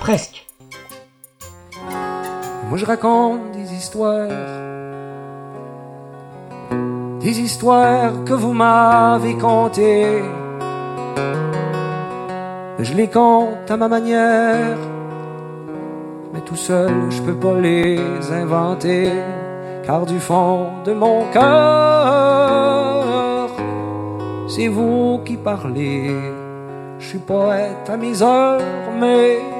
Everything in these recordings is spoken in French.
presque. Moi je raconte des histoires, des histoires que vous m'avez contées. Je les compte à ma manière, mais tout seul je peux pas les inventer, car du fond de mon cœur, c'est vous qui parlez. Je suis poète à mes heures, mais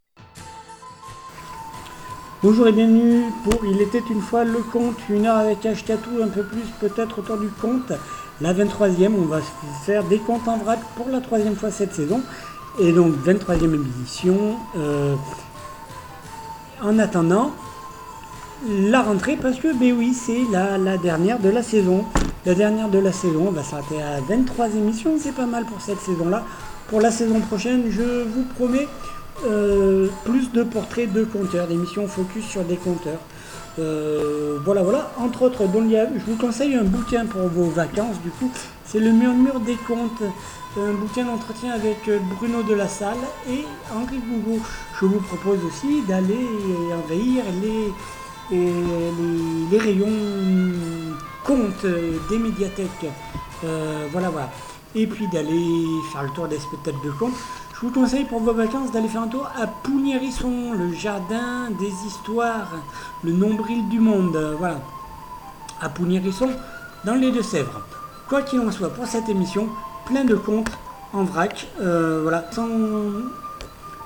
Bonjour et bienvenue pour Il était une fois le conte, une heure avec Ashkatou, un peu plus peut-être autour du conte. La 23e, on va faire des contes en vrac pour la troisième fois cette saison. Et donc 23e édition. Euh, en attendant, la rentrée parce que ben oui c'est la, la, dernière de la saison. La dernière de la saison, on va s'arrêter à 23 émissions, c'est pas mal pour cette saison-là. Pour la saison prochaine, je vous promets euh, plus de portraits de compteurs, d'émissions focus sur des compteurs. Euh, voilà, voilà. Entre autres, je vous conseille un bouquin pour vos vacances, du coup. C'est le Murmure des comptes, un bouquin d'entretien avec Bruno de la Salle et Henri Gougo. Je vous propose aussi d'aller envahir les, les, rayons comptes des médiathèques. Euh, voilà, voilà. Et puis d'aller faire le tour des spectacles de comptes. Je vous conseille pour vos vacances d'aller faire un tour à Pougnérisson, le jardin des histoires, le nombril du monde. Voilà, à Pougnérisson, dans les Deux-Sèvres. Quoi qu'il en soit, pour cette émission, plein de contes en vrac. Euh, voilà,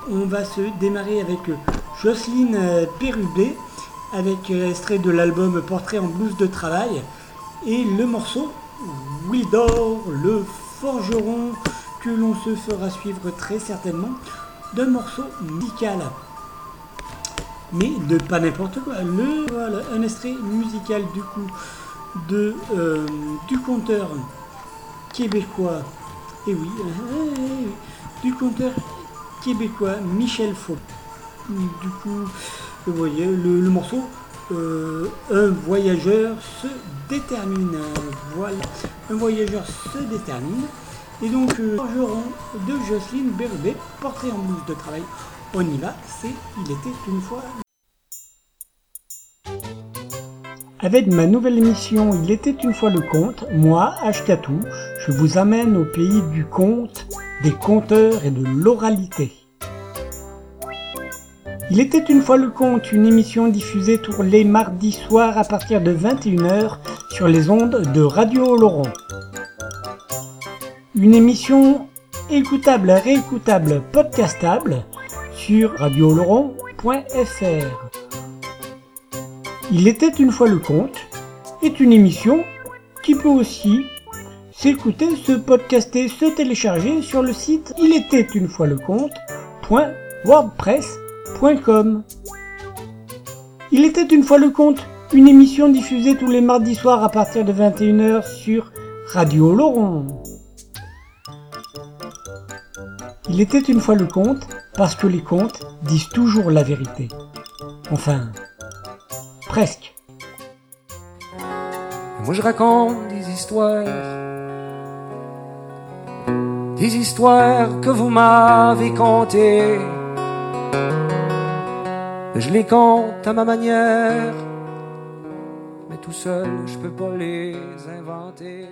on va se démarrer avec Jocelyne Pérubé, avec extrait de l'album Portrait en blouse de travail, et le morceau Wildor, le forgeron que l'on se fera suivre très certainement d'un morceau musical. Mais de pas n'importe quoi. Le, voilà, un extrait musical du coup de, euh, du conteur québécois. Et oui, du conteur québécois Michel Faux. Du coup, vous voyez, le, le morceau euh, Un voyageur se détermine. Voilà, un voyageur se détermine. Et donc, euh, de Jocelyne Bérubé, portrait en blouse de travail. On y va, c'est Il était une fois. Avec ma nouvelle émission Il était une fois le conte, moi, Ashkatou, je vous amène au pays du conte, des conteurs et de l'oralité. Il était une fois le conte, une émission diffusée tous les mardis soirs à partir de 21h sur les ondes de Radio Laurent. Une émission écoutable, réécoutable, podcastable sur radioloron.fr. Il était une fois le conte est une émission qui peut aussi s'écouter, se podcaster, se télécharger sur le site il était une fois le conte.wordpress.com. Il était une fois le conte, une émission diffusée tous les mardis soirs à partir de 21h sur Radio Laurent. Il était une fois le conte parce que les contes disent toujours la vérité. Enfin, Presque. Moi je raconte des histoires. Des histoires que vous m'avez contées. Je les compte à ma manière. Mais tout seul, je peux pas les inventer.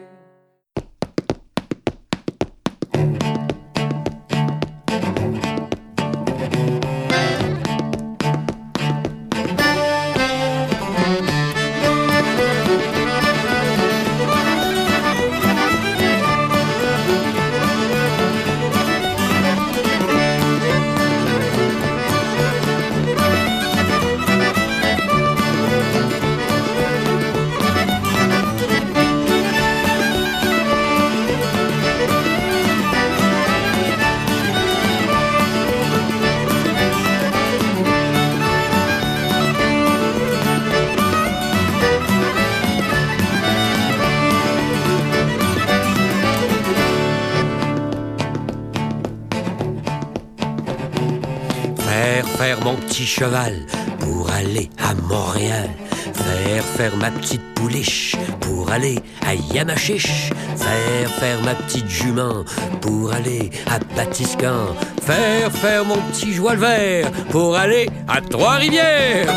Pour aller à Montréal. Faire faire ma petite pouliche pour aller à Yamachiche. Faire faire ma petite jument pour aller à Batiscan. Faire faire mon petit joie vert pour aller à Trois-Rivières.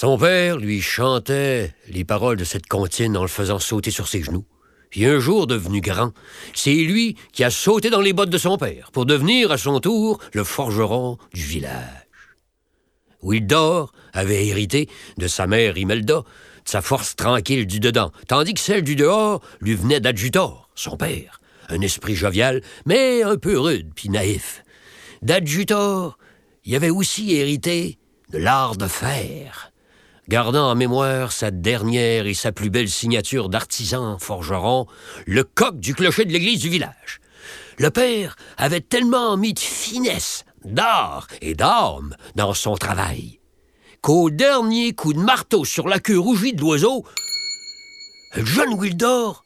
Son père lui chantait les paroles de cette comptine en le faisant sauter sur ses genoux. Puis un jour devenu grand, c'est lui qui a sauté dans les bottes de son père pour devenir à son tour le forgeron du village. Wildor avait hérité de sa mère Imelda, de sa force tranquille du dedans, tandis que celle du dehors lui venait d'Adjutor, son père, un esprit jovial, mais un peu rude puis naïf. D'Adjutor, il avait aussi hérité de l'art de faire gardant en mémoire sa dernière et sa plus belle signature d'artisan forgeron, le coq du clocher de l'église du village. Le père avait tellement mis de finesse, d'art et d'âme dans son travail, qu'au dernier coup de marteau sur la queue rougie de l'oiseau, jeune Wildor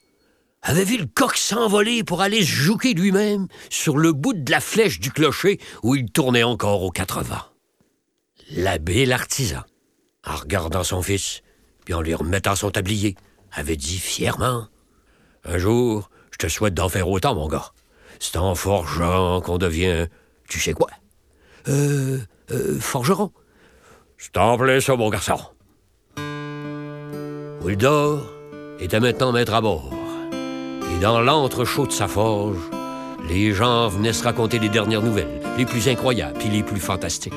avait vu le coq s'envoler pour aller se jouer lui-même sur le bout de la flèche du clocher où il tournait encore aux quatre vents. L'abbé l'artisan en regardant son fils, puis en lui remettant son tablier, avait dit fièrement Un jour, je te souhaite d'en faire autant, mon gars. C'est en forgeant qu'on devient. Tu sais quoi Euh. euh forgeron. C'est en plein ça, mon garçon. Wildor était maintenant maître à bord. Et dans l'entrechaud de sa forge, les gens venaient se raconter les dernières nouvelles, les plus incroyables et les plus fantastiques.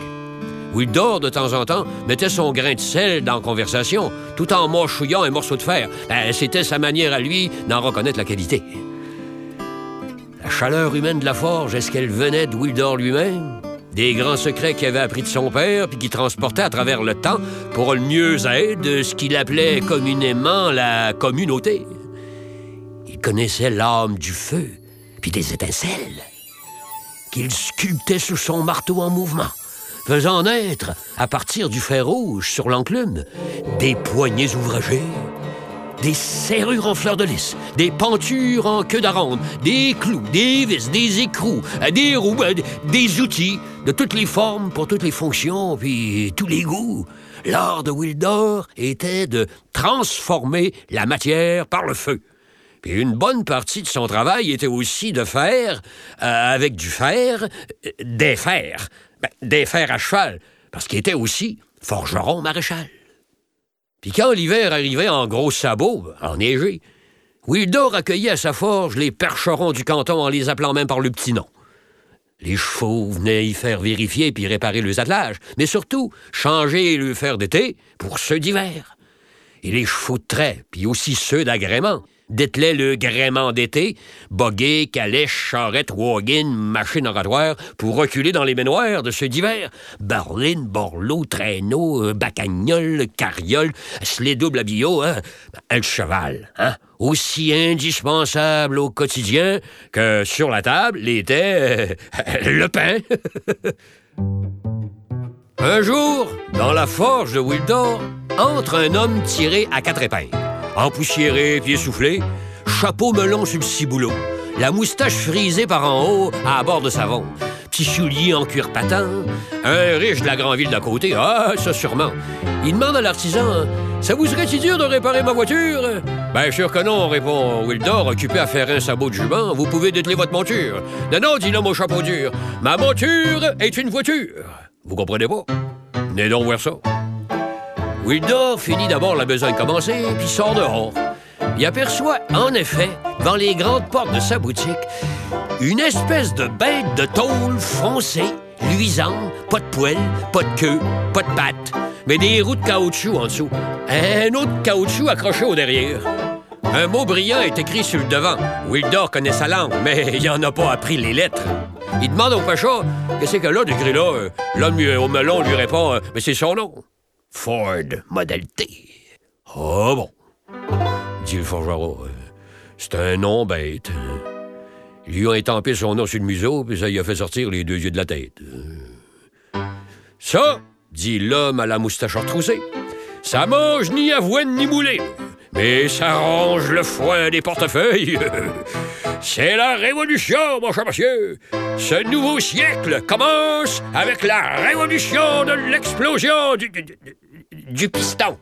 Wildor, de temps en temps, mettait son grain de sel dans la conversation, tout en mâchouillant un morceau de fer. Ben, c'était sa manière à lui d'en reconnaître la qualité. La chaleur humaine de la forge, est-ce qu'elle venait de Wildor lui-même? Des grands secrets qu'il avait appris de son père, puis qu'il transportait à travers le temps pour le mieux aide de ce qu'il appelait communément la communauté. Il connaissait l'âme du feu, puis des étincelles, qu'il sculptait sous son marteau en mouvement faisant naître, à partir du fer rouge sur l'enclume, des poignées ouvragées, des serrures en fleurs de lys, des pentures en queue d'aronde, des clous, des vis, des écrous, des roues, des outils de toutes les formes pour toutes les fonctions, puis tous les goûts. L'art de Wildor était de transformer la matière par le feu. Puis une bonne partie de son travail était aussi de faire, euh, avec du fer, euh, des fers. Ben, des fers à cheval, parce qu'il était aussi forgeron maréchal. Puis quand l'hiver arrivait en gros sabots, enneigé, Wildor accueillait à sa forge les percherons du canton en les appelant même par le petit nom. Les chevaux venaient y faire vérifier puis réparer leurs attelages, mais surtout changer le fer d'été pour ceux d'hiver. Et les chevaux de trait, puis aussi ceux d'agrément, dételaient le gréement d'été, boguet, calèche, charrette, wagon, machine oratoire, pour reculer dans les baignoires de ceux d'hiver. Berline, borloo, traîneau, euh, bacagnole, carriole, sled double à hein? cheval, hein? Aussi indispensable au quotidien que sur la table l'était euh, le pain. un jour, dans la forge de Wildor, entre un homme tiré à quatre épingles empoussiéré puis essoufflé, chapeau melon sur le ciboulot, la moustache frisée par en haut à bord de savon, petit soulier en cuir patent, un riche de la grande ville d'à côté, ah, ça sûrement. Il demande à l'artisan Ça vous serait-il dur de réparer ma voiture? Ben, sûr que non, répond Wildor, occupé à faire un sabot de jument. Vous pouvez dételer votre monture. Non, non, dit l'homme au chapeau dur. Ma monture est une voiture. Vous comprenez pas? Venez donc voir ça. Wildor finit d'abord la besogne commencée, puis sort dehors. Il aperçoit, en effet, dans les grandes portes de sa boutique, une espèce de bête de tôle foncée, luisante, pas de poils, pas de queue, pas de pattes, mais des roues de caoutchouc en dessous. Un autre caoutchouc accroché au derrière. Un mot brillant est écrit sur le devant. Wildor connaît sa langue, mais il en a pas appris les lettres. Il demande au pacha qu'est-ce que là d'écrit là. L'homme au melon lui répond mais c'est son nom. Ford Model T. Ah bon, dit le forgeron. C'est un nom bête. Ils lui ont étampé son nom sur le museau, puis ça y a fait sortir les deux yeux de la tête. Ça, dit l'homme à la moustache retroussée, ça mange ni avoine ni moulée, mais ça range le foin des portefeuilles. C'est la révolution, mon cher monsieur. Ce nouveau siècle commence avec la révolution de l'explosion du, du piston.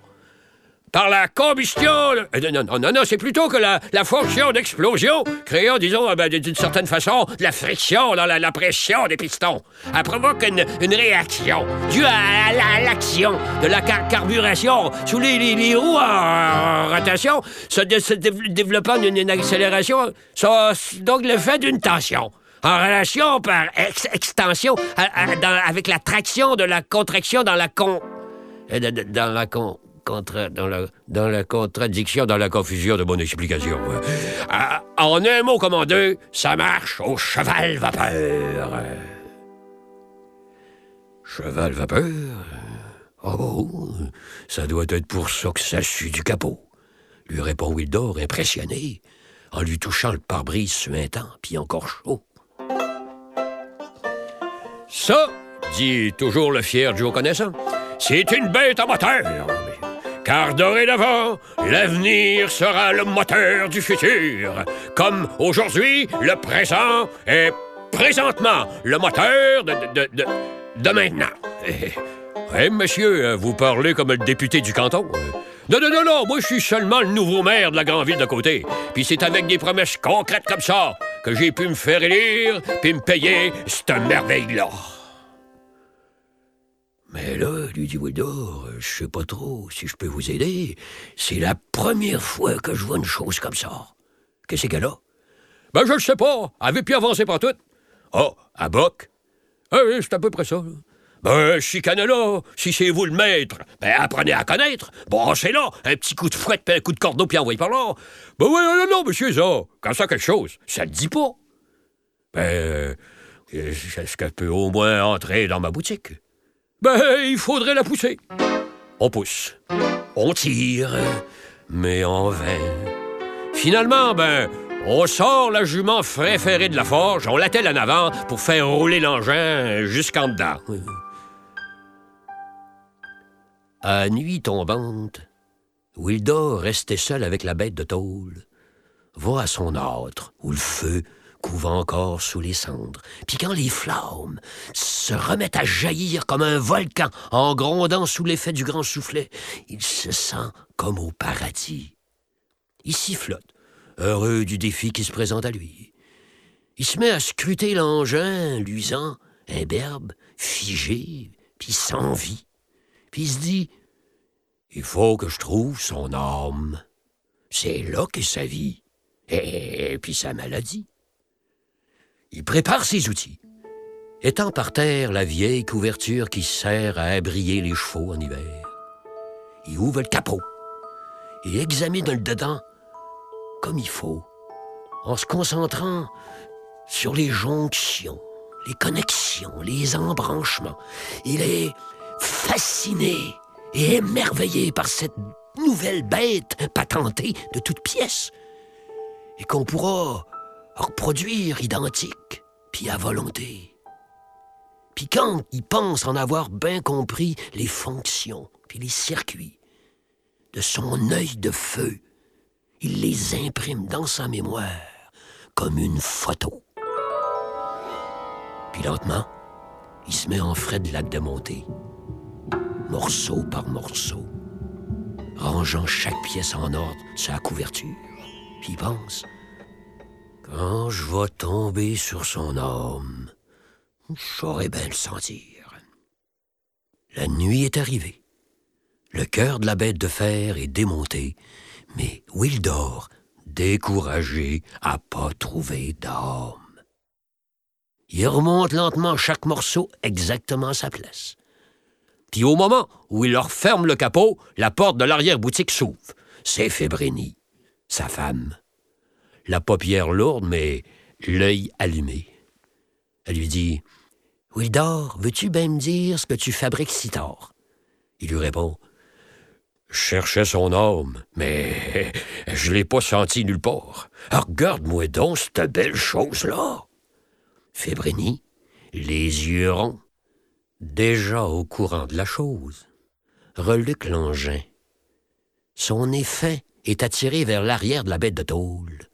Par la combustion. Euh, non, non, non, non c'est plutôt que la, fonction d'explosion, créant, disons, euh, ben, d'une certaine façon, la friction dans la, pression des pistons. Elle provoque une, réaction due à, l'action de la carburation sous les, roues en, rotation, se, développant une, accélération, donc l'effet d'une tension en relation par extension avec la traction de la contraction dans la con dans la Contra, dans, la, dans la contradiction, dans la confusion de mon explication. Ah, en un mot comme en deux, ça marche au cheval vapeur. Cheval vapeur? Oh, ça doit être pour ça que ça sue du capot, lui répond Wildor, impressionné, en lui touchant le pare-brise suintant, puis encore chaud. Ça, dit toujours le fier Joe connaissant, c'est une bête à moteur. Car dorénavant, l'avenir sera le moteur du futur. Comme aujourd'hui, le présent est présentement le moteur de, de, de, de maintenant. Eh, monsieur, vous parlez comme le député du canton. Non, non, non, non, moi je suis seulement le nouveau maire de la grande ville de côté. Puis c'est avec des promesses concrètes comme ça que j'ai pu me faire élire puis me payer cette merveille-là. Mais là, lui dit Wildor, je sais pas trop si je peux vous aider. C'est la première fois que je vois une chose comme ça. Qu'est-ce qu'elle a? Ben, je le sais pas. Avait pu avancer par tout. Oh, à boc? Ah oui, c'est à peu près ça. Ben, chicane-là, si c'est vous le maître, ben apprenez à connaître. Bon, c'est là, un petit coup de fouette, puis un coup de cordeau, puis envoyez par là. Ben oui, non, non, monsieur, ça, quand ça quelque chose, ça le dit pas. Ben, est-ce qu'elle peut au moins entrer dans ma boutique? Ben, il faudrait la pousser. On pousse. On tire. Mais en vain. Finalement, ben, on sort la jument préférée de la forge, on l'attelle en avant pour faire rouler l'engin jusqu'en dedans. À nuit tombante, Wildor restait seul avec la bête de tôle. Va à son âtre, où le feu couvre encore sous les cendres. Puis quand les flammes se remettent à jaillir comme un volcan en grondant sous l'effet du grand soufflet, il se sent comme au paradis. Il flotte, heureux du défi qui se présente à lui. Il se met à scruter l'engin luisant, imberbe, figé, puis sans vie. Puis il se dit Il faut que je trouve son âme. C'est là qu'est sa vie. Et puis sa maladie. Il prépare ses outils. Étend par terre la vieille couverture qui sert à abrier les chevaux en hiver. Il ouvre le capot et examine le dedans comme il faut, en se concentrant sur les jonctions, les connexions, les embranchements. Il est fasciné et émerveillé par cette nouvelle bête patentée de toutes pièces et qu'on pourra reproduire identique, puis à volonté. Puis quand il pense en avoir bien compris les fonctions, puis les circuits, de son œil de feu, il les imprime dans sa mémoire comme une photo. Puis lentement, il se met en frais de la démonter, morceau par morceau, rangeant chaque pièce en ordre sa couverture. Puis il pense, quand je vais tomber sur son âme, je saurais bien le sentir. La nuit est arrivée. Le cœur de la bête de fer est démonté, mais Wildor, découragé, a pas trouvé d'âme. Il remonte lentement chaque morceau exactement à sa place. Puis au moment où il leur ferme le capot, la porte de l'arrière-boutique s'ouvre. C'est Fébrénie, sa femme. La paupière lourde, mais l'œil allumé. Elle lui dit Wildor, veux-tu bien me dire ce que tu fabriques si tard Il lui répond je cherchais son âme, mais je l'ai pas senti nulle part. Regarde-moi donc cette belle chose-là. Fébrini, les yeux ronds, déjà au courant de la chose, reluque l'engin. Son effet est attiré vers l'arrière de la bête de tôle.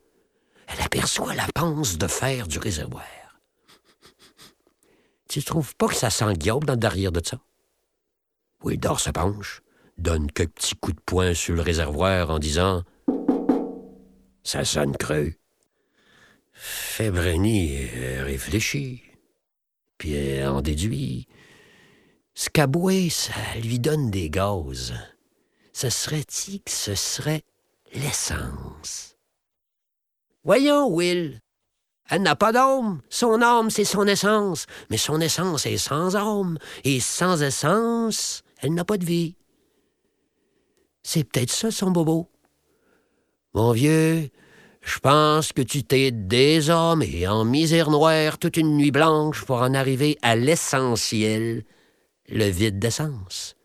Elle aperçoit la panse de fer du réservoir. Tu trouves pas que ça sent dans le derrière de ça? Wildor se penche, donne quelques petits coups de poing sur le réservoir en disant Ça sonne creux. Fébreni réfléchit, puis en déduit Scaboué, ça lui donne des gaz. Ce serait-il que ce serait l'essence? Voyons, Will. Elle n'a pas d'âme. Son âme, c'est son essence. Mais son essence est sans âme. Et sans essence, elle n'a pas de vie. C'est peut-être ça son bobo. Mon vieux, je pense que tu t'es désormais en misère noire toute une nuit blanche pour en arriver à l'essentiel, le vide d'essence.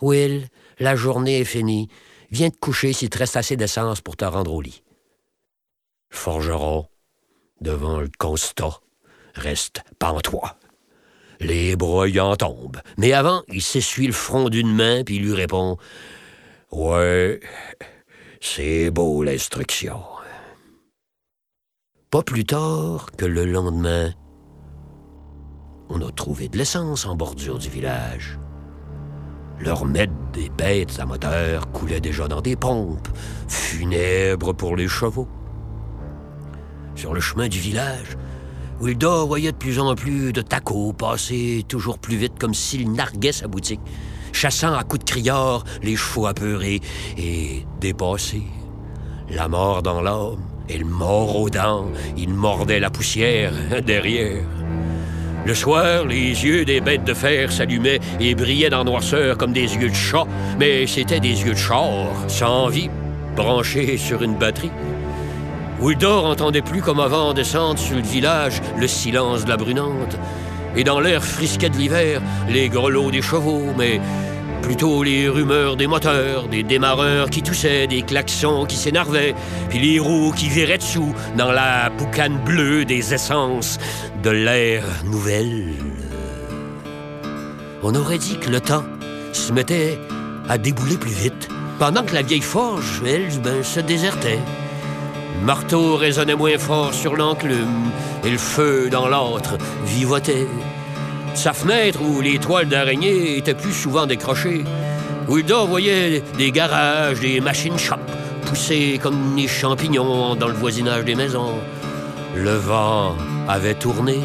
Will, la journée est finie. Viens te coucher s'il te reste assez d'essence pour te rendre au lit. Forgeron, devant le constat, reste pantois. Les en tombent. Mais avant, il s'essuie le front d'une main puis lui répond Ouais, c'est beau l'instruction. Pas plus tard que le lendemain, on a trouvé de l'essence en bordure du village. Leur maître des bêtes à moteur coulait déjà dans des pompes, funèbres pour les chevaux. Sur le chemin du village, Wilda voyait de plus en plus de tacos passer toujours plus vite comme s'il narguait sa boutique chassant à coups de criard les chevaux apeurés et dépassés. La mort dans l'âme et le mort aux dents, il mordait la poussière derrière. Le soir, les yeux des bêtes de fer s'allumaient et brillaient dans noirceur comme des yeux de chat, mais c'étaient des yeux de char, sans vie, branchés sur une batterie. Wildor entendait plus comme avant descendre sur le village le silence de la brunante, et dans l'air frisquet de l'hiver, les grelots des chevaux, mais plutôt les rumeurs des moteurs, des démarreurs qui toussaient, des klaxons qui s'énervaient, puis les roues qui viraient dessous dans la boucane bleue des essences de l'air nouvelle. On aurait dit que le temps se mettait à débouler plus vite, pendant que la vieille forge, elle, ben, se désertait. Marteau résonnait moins fort sur l'enclume, et le feu dans l'âtre vivotait. Sa fenêtre où les toiles d'araignée étaient plus souvent décrochées. Wilda voyait des garages, des machines shop, poussaient comme des champignons dans le voisinage des maisons. Le vent avait tourné.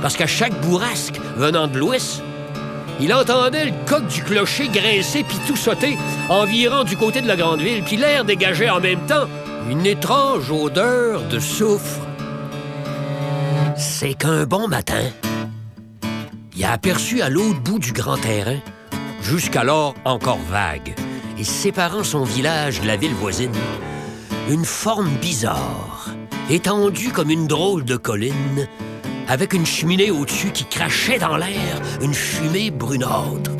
Parce qu'à chaque bourrasque venant de l'ouest, il entendait le coq du clocher grincer puis tout sauter, environ du côté de la grande ville, puis l'air dégageait en même temps une étrange odeur de soufre. C'est qu'un bon matin, il a aperçu à l'autre bout du grand terrain, jusqu'alors encore vague, et séparant son village de la ville voisine, une forme bizarre, étendue comme une drôle de colline, avec une cheminée au-dessus qui crachait dans l'air une fumée brunâtre.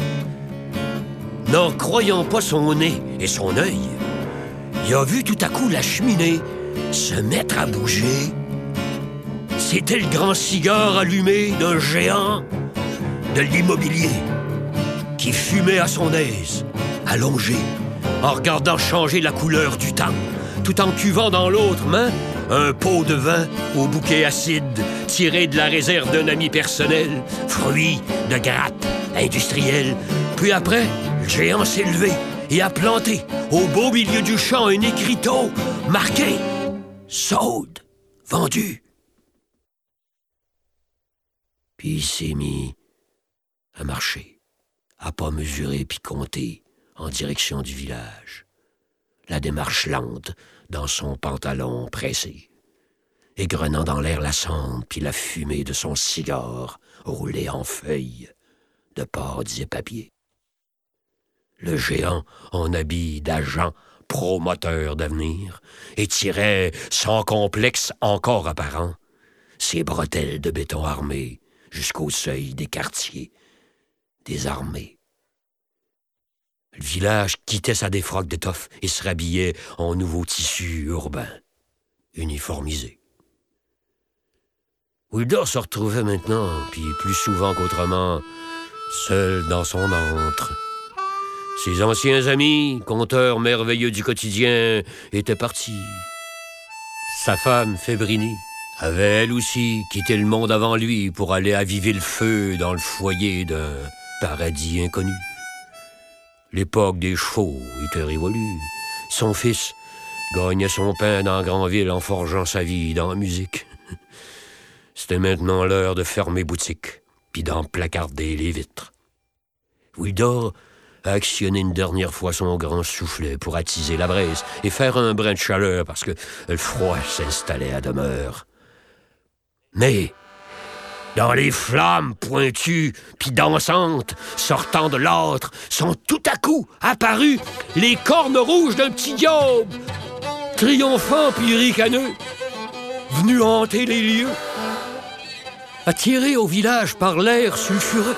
N'en croyant pas son nez et son œil, il a vu tout à coup la cheminée se mettre à bouger. C'était le grand cigare allumé d'un géant de l'immobilier qui fumait à son aise, allongé, en regardant changer la couleur du temps, tout en cuvant dans l'autre main un pot de vin au bouquet acide tiré de la réserve d'un ami personnel, fruit de grappe industrielle. Puis après, le géant s'est levé et a planté au beau milieu du champ un écriteau marqué Saude, vendu. Puis il s'est mis à marcher, à pas mesurer puis compter en direction du village. La démarche lente dans son pantalon pressé, égrenant dans l'air la cendre puis la fumée de son cigare roulé en feuilles de portes et papiers. Le géant en habit d'agent promoteur d'avenir étirait sans complexe encore apparent ses bretelles de béton armé jusqu'au seuil des quartiers désarmés. Le village quittait sa défroque d'étoffe et se rhabillait en nouveau tissu urbain, uniformisé. Wildor se retrouvait maintenant, puis plus souvent qu'autrement, seul dans son antre. Ses anciens amis, conteurs merveilleux du quotidien, étaient partis. Sa femme, Fébrini, avait elle aussi quitté le monde avant lui pour aller aviver le feu dans le foyer d'un paradis inconnu. L'époque des chevaux était révolue. Son fils gagnait son pain dans Grandville en forgeant sa vie dans la musique. C'était maintenant l'heure de fermer boutique, puis d'en placarder les vitres. Wildor a actionné une dernière fois son grand soufflet pour attiser la braise et faire un brin de chaleur parce que le froid s'installait à demeure. Mais dans les flammes pointues puis dansantes sortant de l'âtre, sont tout à coup apparues les cornes rouges d'un petit diable, triomphant puis ricaneux, venu hanter les lieux, attiré au village par l'air sulfureux.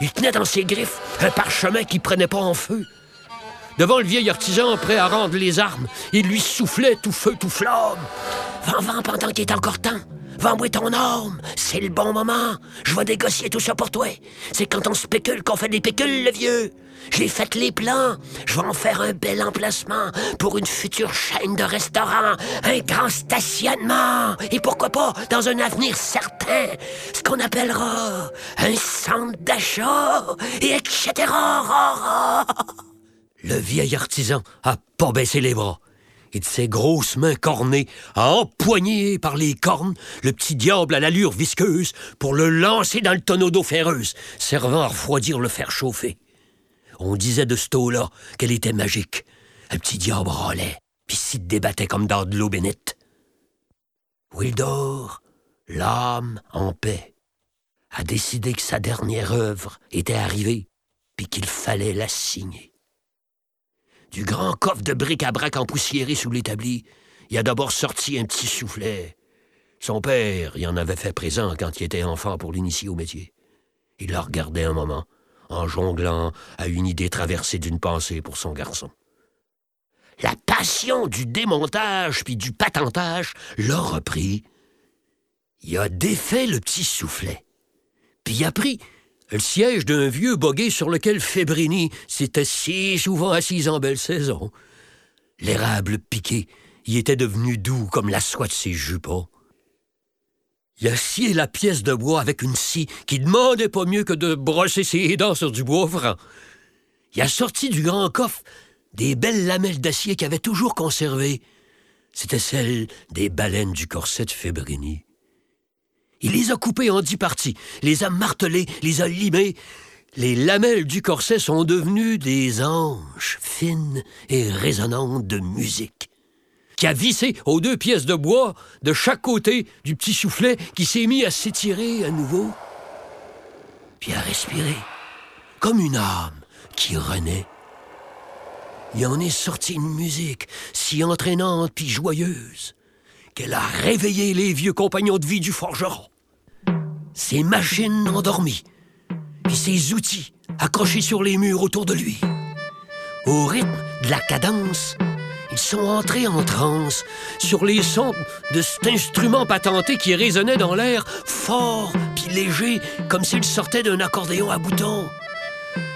Il tenait dans ses griffes un parchemin qui prenait pas en feu. Devant le vieil artisan prêt à rendre les armes, il lui soufflait tout feu, tout flamme. Vent, vent, pendant qu'il est encore temps. Vends-moi ton arme, c'est le bon moment. Je vais négocier tout ça pour toi. C'est quand on spécule qu'on fait des pécules, le vieux. J'ai fait les plans. Je vais en faire un bel emplacement pour une future chaîne de restaurants, un grand stationnement. Et pourquoi pas, dans un avenir certain, ce qu'on appellera un centre d'achat, et etc. Le vieil artisan a pas baissé les bras et de ses grosses mains cornées à empoigner par les cornes le petit diable à l'allure visqueuse pour le lancer dans le tonneau d'eau ferreuse, servant à refroidir le fer chauffé. On disait de ce eau-là qu'elle était magique. Le petit diable râlait, puis s'y débattait comme dans de l'eau bénite. Wildor, l'âme en paix, a décidé que sa dernière œuvre était arrivée, puis qu'il fallait la signer du grand coffre de bric-à-brac empoussiéré sous l'établi, il a d'abord sorti un petit soufflet. Son père y en avait fait présent quand il était enfant pour l'initier au métier. Il la regardait un moment, en jonglant à une idée traversée d'une pensée pour son garçon. La passion du démontage puis du patentage l'a repris. Il a défait le petit soufflet, puis il a pris le siège d'un vieux boguet sur lequel Fébrini s'était si souvent assis en belle saison. L'érable piqué y était devenu doux comme la soie de ses jupons. Il a scié la pièce de bois avec une scie qui demandait pas mieux que de brosser ses dents sur du bois franc. Il a sorti du grand coffre des belles lamelles d'acier qu'il avait toujours conservées. C'était celles des baleines du corset de Fébrini. Il les a coupées en dix parties, les a martelées, les a limées. Les lamelles du corset sont devenues des anges fines et résonnantes de musique qui a vissé aux deux pièces de bois de chaque côté du petit soufflet qui s'est mis à s'étirer à nouveau, puis à respirer, comme une âme qui renaît. Il en est sorti une musique si entraînante puis joyeuse qu'elle a réveillé les vieux compagnons de vie du forgeron. Ses machines endormies, puis ses outils accrochés sur les murs autour de lui. Au rythme de la cadence, ils sont entrés en transe sur les sons de cet instrument patenté qui résonnait dans l'air, fort puis léger, comme s'il sortait d'un accordéon à boutons.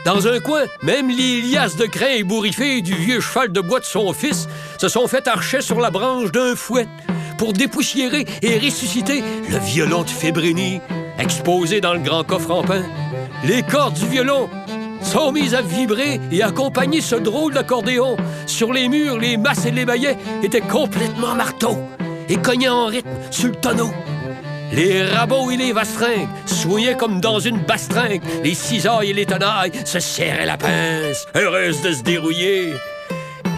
Dans un coin, même les liasses de crin ébouriffées du vieux cheval de bois de son fils se sont fait archer sur la branche d'un fouet pour dépoussiérer et ressusciter le violon de Fébrini, exposé dans le grand coffre en pain. Les cordes du violon sont mises à vibrer et accompagner ce drôle d'accordéon. Sur les murs, les masses et les baillets étaient complètement marteaux et cognaient en rythme sur le tonneau. Les rabots et les vastringues soignaient comme dans une bastringue. Les cisailles et les tenailles se serraient la pince, heureuses de se dérouiller.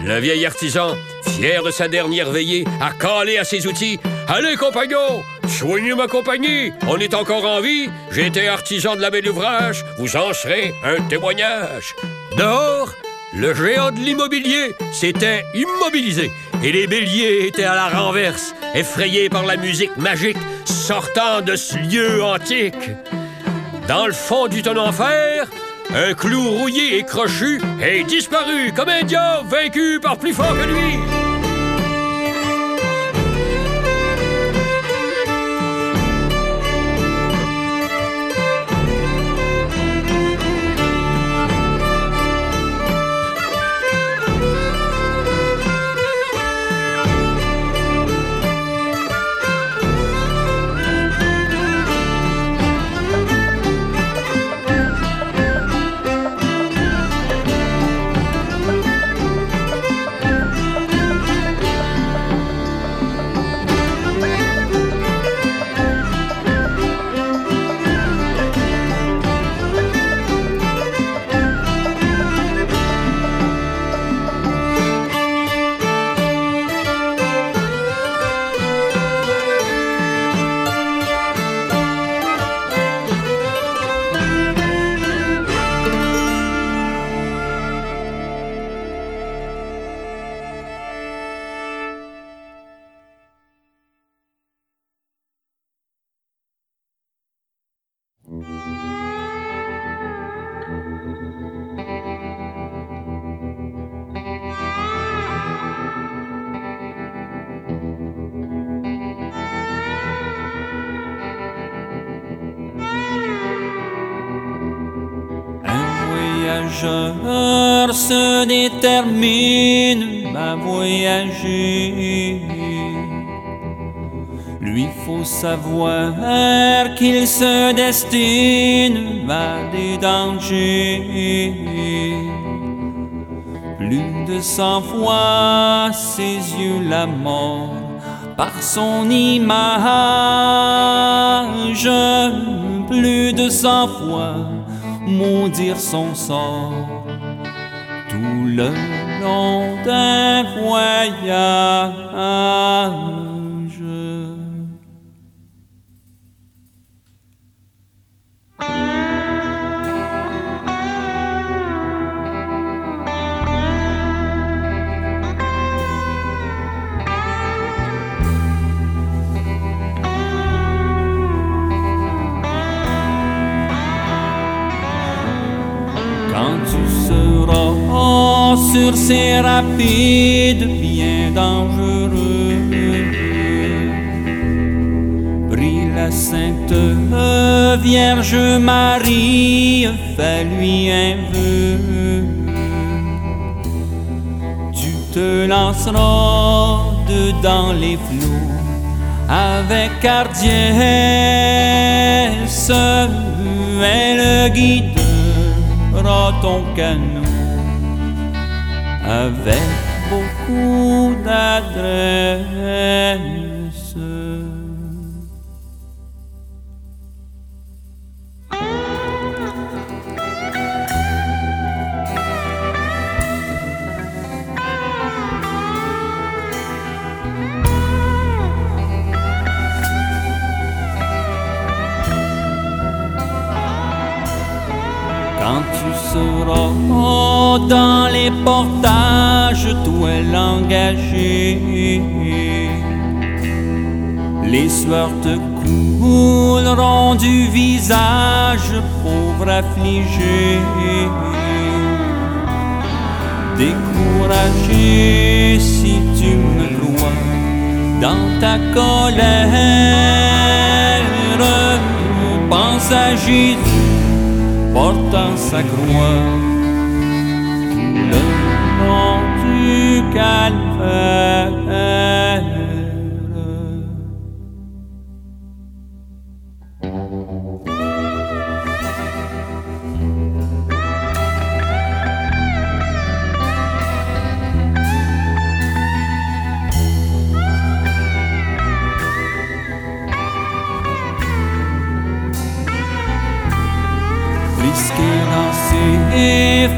Le vieil artisan, fier de sa dernière veillée, a calé à ses outils. Allez, compagnons, soignez ma compagnie. On est encore en vie. J'ai été artisan de la belle ouvrage. Vous en serez un témoignage. Dehors, le géant de l'immobilier s'était immobilisé et les béliers étaient à la renverse, effrayés par la musique magique sortant de ce lieu antique. Dans le fond du tonneau en fer, un clou rouillé et crochu est disparu comme un diable vaincu par plus fort que lui. Lui faut savoir qu'il se destine à des dangers. Plus de cent fois ses yeux la mort par son image. Plus de cent fois maudire son sort tout le long d'un voyage. Sur ces rapides bien dangereux. Prie la Sainte Vierge Marie, fais-lui un vœu. Tu te lanceras dedans les flots avec hardiesse, elle guidera ton canot avec beaucoup d'adresse. Les portages, toi l'engagé, les sueurs te couleront du visage, pauvre affligé. Découragé si tu me crois dans ta colère, pense à Jésus portant sa croix du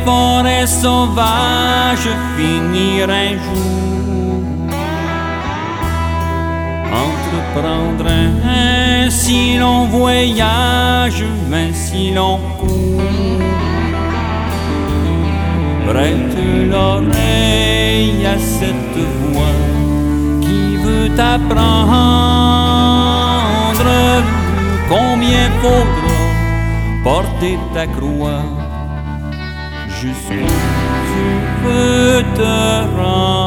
ces forêts sauvages, finir un jour. Entreprendre un si long voyage, un si long court. Prête l'oreille à cette voix qui veut t'apprendre combien faudra porter ta croix jusqu'où tu peux te rendre.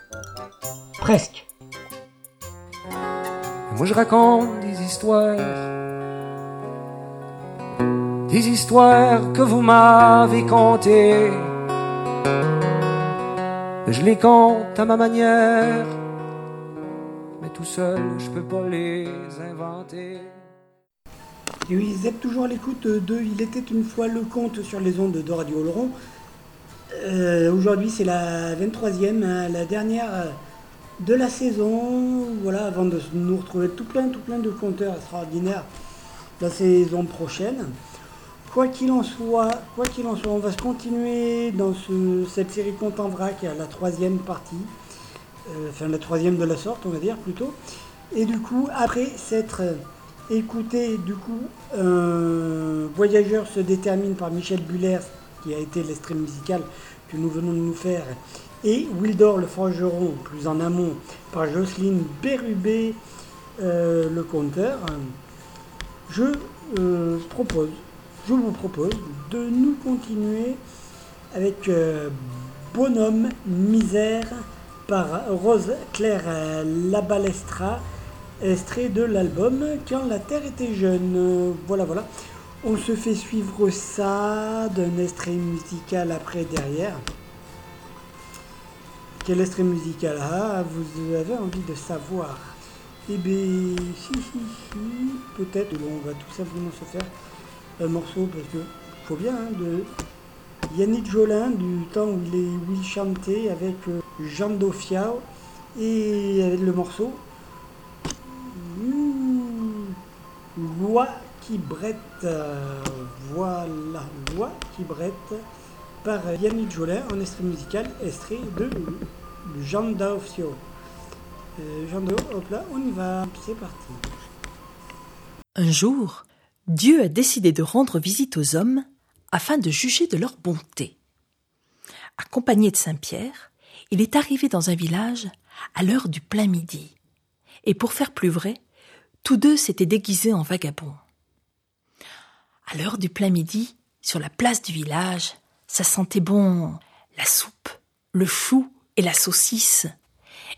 presque. Moi je raconte des histoires, des histoires que vous m'avez contées. Je les compte à ma manière, mais tout seul je peux pas les inventer. Et oui, vous êtes toujours à l'écoute de Il était une fois le conte sur les ondes de Radio Laurent. Euh, Aujourd'hui, c'est la 23e, hein, la dernière euh, de la saison. Voilà, avant de nous retrouver tout plein, tout plein de compteurs extraordinaires la saison prochaine. Quoi qu'il en soit, quoi qu'il en soit, on va se continuer dans ce- cette série Compte en vrac, la troisième partie. euh, enfin la troisième de la sorte, on va dire plutôt. Et du coup, après s'être écouté, du coup, un Voyageur se détermine par Michel Buller, qui a été l'extrait musical que nous venons de nous faire, et Wildor le forgeron, plus en amont, par Jocelyne Bérubé, euh, le conteur. Je euh, propose, je vous propose de nous continuer avec euh, Bonhomme Misère par Rose Claire Labalestra, extrait de l'album Quand la Terre était jeune. Voilà, voilà. On se fait suivre ça d'un extrait musical après derrière. Quel extrait musical? Ah, vous avez envie de savoir. Eh bien, si, si, si, peut-être. on va tout simplement se faire un morceau parce que faut bien hein, de Yannick Jolin du temps où il, est, où chantait avec euh, Jean Dofia et avec le morceau Loi qui brette, voilà, Loi qui brette par Yannick Jolin en extrait musical, extrait de Jean Dofio. Euh, Jean Do, hop là, on y va, c'est parti. Un jour, Dieu a décidé de rendre visite aux hommes afin de juger de leur bonté. Accompagné de Saint-Pierre, il est arrivé dans un village à l'heure du plein midi. Et pour faire plus vrai, tous deux s'étaient déguisés en vagabonds. À l'heure du plein midi, sur la place du village, ça sentait bon la soupe, le chou et la saucisse.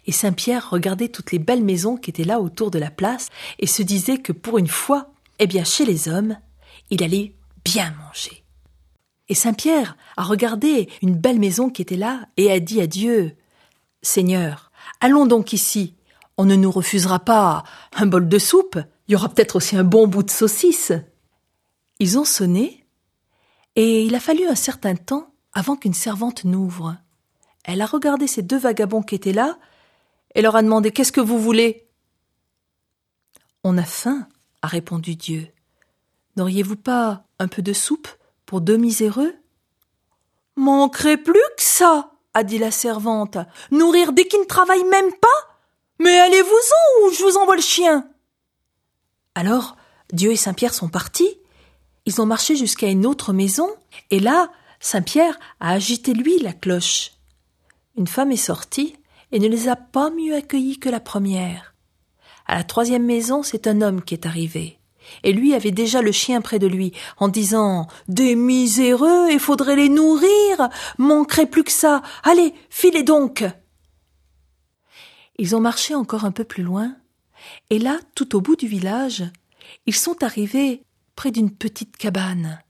Et Saint-Pierre regardait toutes les belles maisons qui étaient là autour de la place et se disait que pour une fois, eh bien, chez les hommes, il allait bien manger. Et Saint Pierre a regardé une belle maison qui était là et a dit à Dieu Seigneur, allons donc ici. On ne nous refusera pas un bol de soupe, il y aura peut-être aussi un bon bout de saucisse. Ils ont sonné, et il a fallu un certain temps avant qu'une servante n'ouvre. Elle a regardé ces deux vagabonds qui étaient là, et leur a demandé Qu'est-ce que vous voulez? On a faim, a répondu Dieu. N'auriez-vous pas un peu de soupe pour deux miséreux Manquerait plus que ça, a dit la servante. Nourrir des qui ne travaillent même pas Mais allez-vous-en ou je vous envoie le chien? Alors, Dieu et Saint-Pierre sont partis. Ils ont marché jusqu'à une autre maison, et là, Saint-Pierre a agité lui la cloche. Une femme est sortie et ne les a pas mieux accueillis que la première. À la troisième maison, c'est un homme qui est arrivé et lui avait déjà le chien près de lui, en disant Des miséreux, il faudrait les nourrir, manquerait plus que ça. Allez, filez donc. Ils ont marché encore un peu plus loin, et là, tout au bout du village, ils sont arrivés près d'une petite cabane.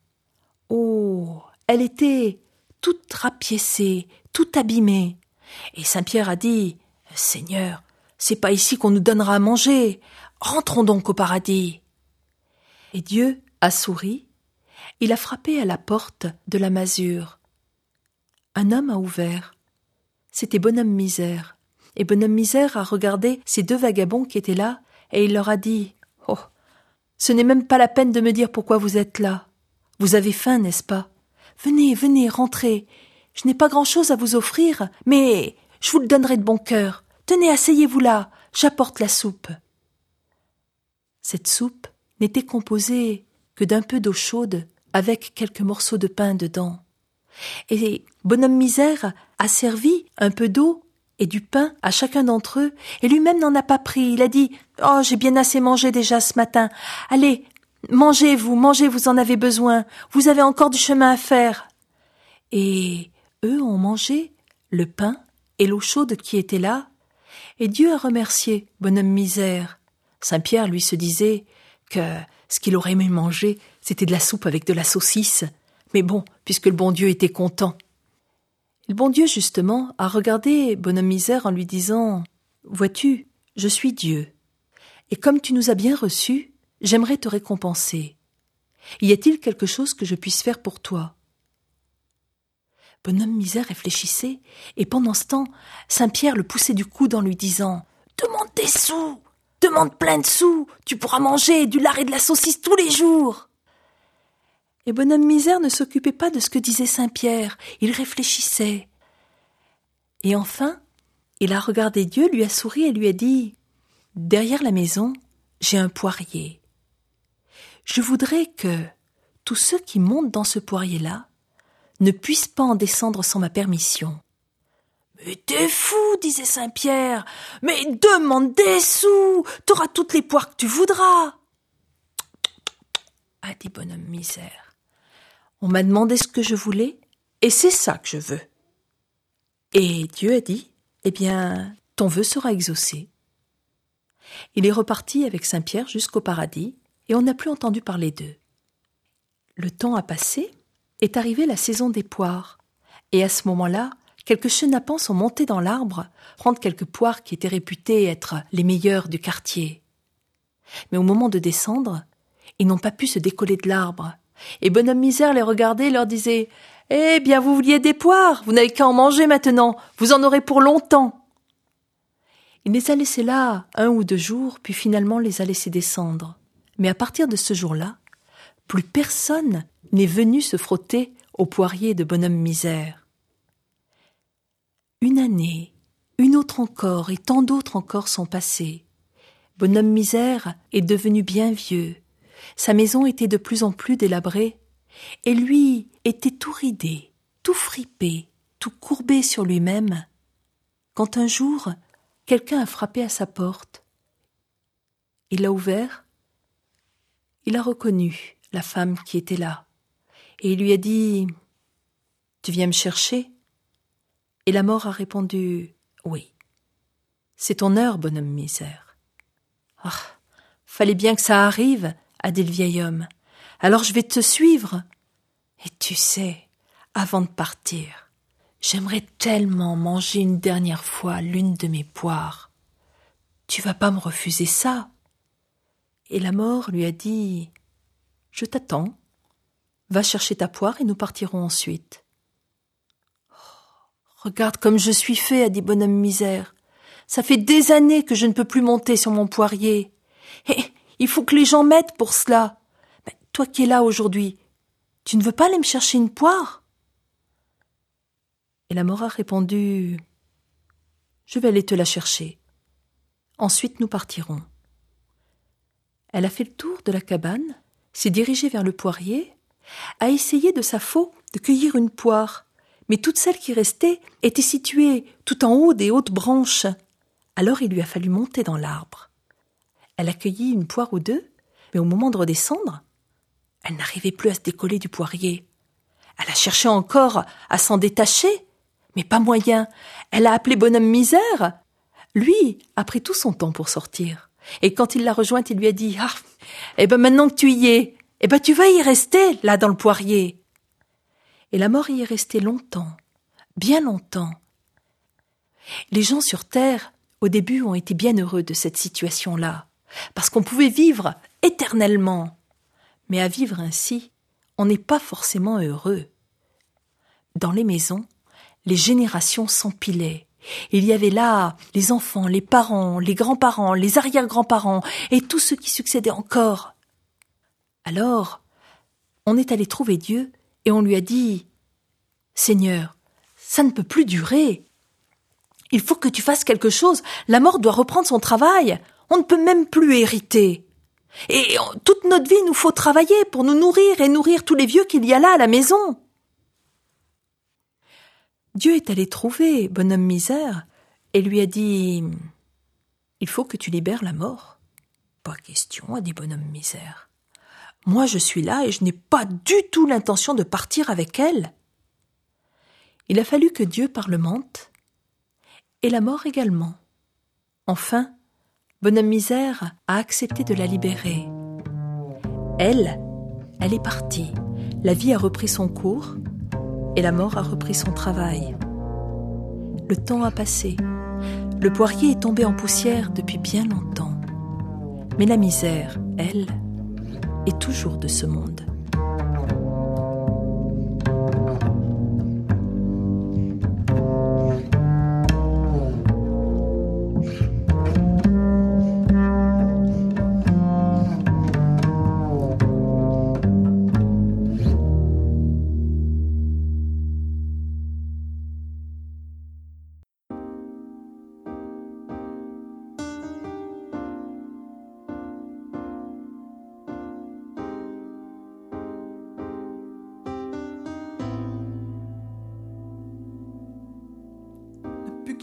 Oh. Elle était toute rapiécée, toute abîmée. Et Saint Pierre a dit. Seigneur, c'est pas ici qu'on nous donnera à manger. Rentrons donc au paradis. Et Dieu a souri. Il a frappé à la porte de la masure. Un homme a ouvert. C'était Bonhomme Misère. Et Bonhomme Misère a regardé ces deux vagabonds qui étaient là, et il leur a dit Oh, ce n'est même pas la peine de me dire pourquoi vous êtes là. Vous avez faim, n'est-ce pas? Venez, venez, rentrez. Je n'ai pas grand-chose à vous offrir, mais je vous le donnerai de bon cœur. Tenez, asseyez-vous là, j'apporte la soupe. Cette soupe n'était composé que d'un peu d'eau chaude avec quelques morceaux de pain dedans. Et Bonhomme Misère a servi un peu d'eau et du pain à chacun d'entre eux, et lui-même n'en a pas pris. Il a dit Oh, j'ai bien assez mangé déjà ce matin. Allez, mangez, vous, mangez, vous en avez besoin. Vous avez encore du chemin à faire. Et eux ont mangé le pain et l'eau chaude qui étaient là, et Dieu a remercié Bonhomme Misère. Saint Pierre lui se disait que ce qu'il aurait aimé manger, c'était de la soupe avec de la saucisse. Mais bon, puisque le bon Dieu était content. Le bon Dieu, justement, a regardé Bonhomme Misère en lui disant Vois-tu, je suis Dieu. Et comme tu nous as bien reçus, j'aimerais te récompenser. Y a-t-il quelque chose que je puisse faire pour toi? Bonhomme Misère réfléchissait, et pendant ce temps, Saint Pierre le poussait du coude en lui disant Demande des sous Demande plein de sous, tu pourras manger du lard et de la saucisse tous les jours. Et bonhomme misère ne s'occupait pas de ce que disait Saint Pierre, il réfléchissait. Et enfin, Il a regardé Dieu, lui a souri et lui a dit Derrière la maison, j'ai un poirier. Je voudrais que tous ceux qui montent dans ce poirier-là ne puissent pas en descendre sans ma permission. Mais t'es fou, disait Saint-Pierre. Mais demande des sous. T'auras toutes les poires que tu voudras. A dit bonhomme misère. On m'a demandé ce que je voulais, et c'est ça que je veux. Et Dieu a dit, eh bien, ton vœu sera exaucé. Il est reparti avec Saint-Pierre jusqu'au paradis, et on n'a plus entendu parler d'eux. Le temps a passé, est arrivée la saison des poires, et à ce moment-là, quelques chenapans sont montés dans l'arbre, prendre quelques poires qui étaient réputées être les meilleures du quartier. Mais au moment de descendre, ils n'ont pas pu se décoller de l'arbre, et Bonhomme Misère les regardait et leur disait Eh bien, vous vouliez des poires, vous n'avez qu'à en manger maintenant, vous en aurez pour longtemps. Il les a laissés là un ou deux jours, puis finalement les a laissés descendre. Mais à partir de ce jour-là, plus personne n'est venu se frotter au poirier de bonhomme misère. Une année, une autre encore, et tant d'autres encore sont passées. Bonhomme misère est devenu bien vieux. Sa maison était de plus en plus délabrée, et lui était tout ridé, tout fripé, tout courbé sur lui-même, quand un jour quelqu'un a frappé à sa porte. Il l'a ouvert. Il a reconnu la femme qui était là, et il lui a dit Tu viens me chercher? Et la mort a répondu Oui. C'est ton heure, bonhomme misère. Ah, fallait bien que ça arrive, a dit le vieil homme. Alors je vais te suivre. Et tu sais, avant de partir, j'aimerais tellement manger une dernière fois l'une de mes poires. Tu vas pas me refuser ça. Et la mort lui a dit Je t'attends. Va chercher ta poire et nous partirons ensuite. Oh, regarde comme je suis fait, a dit bonhomme misère. Ça fait des années que je ne peux plus monter sur mon poirier. Il faut que les gens m'aident pour cela. Toi qui es là aujourd'hui, tu ne veux pas aller me chercher une poire? Et la mort a répondu Je vais aller te la chercher. Ensuite nous partirons. Elle a fait le tour de la cabane, s'est dirigée vers le poirier, a essayé de sa faux de cueillir une poire, mais toutes celles qui restaient étaient situées tout en haut des hautes branches. Alors il lui a fallu monter dans l'arbre. Elle a cueilli une poire ou deux, mais au moment de redescendre, elle n'arrivait plus à se décoller du poirier. Elle a cherché encore à s'en détacher, mais pas moyen. Elle a appelé bonhomme misère. Lui a pris tout son temps pour sortir. Et quand il l'a rejointe, il lui a dit Ah, eh ben maintenant que tu y es, eh ben tu vas y rester, là, dans le poirier. Et la mort y est restée longtemps, bien longtemps. Les gens sur Terre, au début, ont été bien heureux de cette situation-là, parce qu'on pouvait vivre éternellement. Mais à vivre ainsi, on n'est pas forcément heureux. Dans les maisons, les générations s'empilaient. Il y avait là les enfants, les parents, les grands-parents, les arrière-grands-parents, et tous ceux qui succédaient encore. Alors, on est allé trouver Dieu, et on lui a dit Seigneur, ça ne peut plus durer. Il faut que tu fasses quelque chose. La mort doit reprendre son travail. On ne peut même plus hériter. Et toute notre vie, nous faut travailler pour nous nourrir et nourrir tous les vieux qu'il y a là à la maison. Dieu est allé trouver bonhomme misère et lui a dit Il faut que tu libères la mort. Pas question, a dit bonhomme misère. Moi je suis là et je n'ai pas du tout l'intention de partir avec elle. Il a fallu que Dieu parlemente, et la mort également. Enfin, Bonhomme Misère a accepté de la libérer. Elle, elle est partie. La vie a repris son cours et la mort a repris son travail. Le temps a passé. Le poirier est tombé en poussière depuis bien longtemps. Mais la misère, elle, est toujours de ce monde.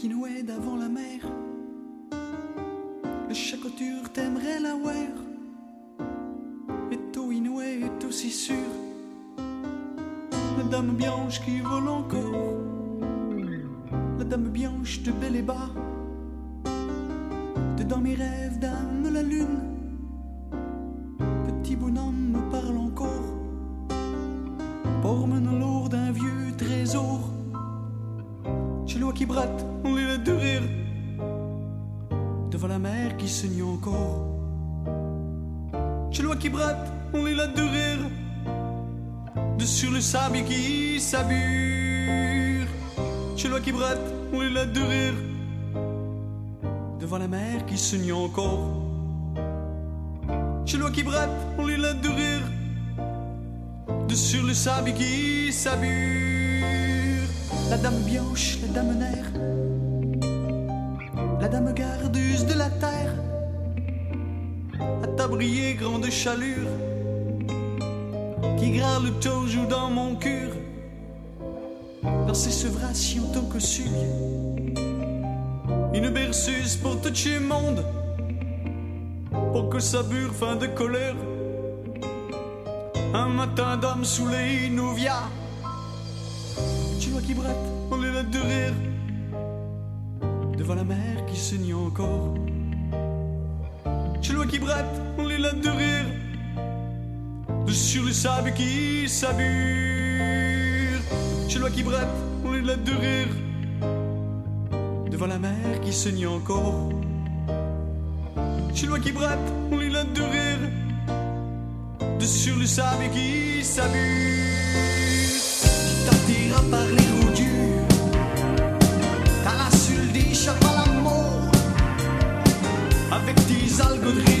Qui d'avant la mer. Le chacoture t'aimerait la wear. Et tout inoué est aussi sûr. La dame blanche qui vole encore. La dame blanche de bel et bas. De dans mes rêves, dame la lune. Petit bonhomme me parle encore. Porte-moi lourd qui bratte, on est là de rire. Devant la mer qui saigne encore. Chez loi qui bratte, on est là de rire. De sur le sable qui s'abure. Chez loi qui bratte, on est là de rire. Devant la mer qui saigne encore. Chez loi qui bratte, on est là de rire. De sur le sable qui s'abure. La dame blanche, la dame nerf. La dame gardeuse de la terre. À tabrier grande chalure. Qui grave le toujours dans mon cœur. Dans ses sevrations tant que suie. Une berceuse pour tout chez monde. Pour que ça bure fin de colère. Un matin d'homme saoulé nous vient. Vois qui bratte, on est là de rire. Devant la mer qui saigne encore. Vois qui bratte, on est là de rire. De sur le sable qui s'abure. Vois qui bratte, on est là de rire. Devant la mer qui saigne encore. Vois qui bratte, on est là de rire de sur le sable qui s'abure. Tu t'attiras par les roues dures. T'as la sulle d'échappe à la mort. Avec tes de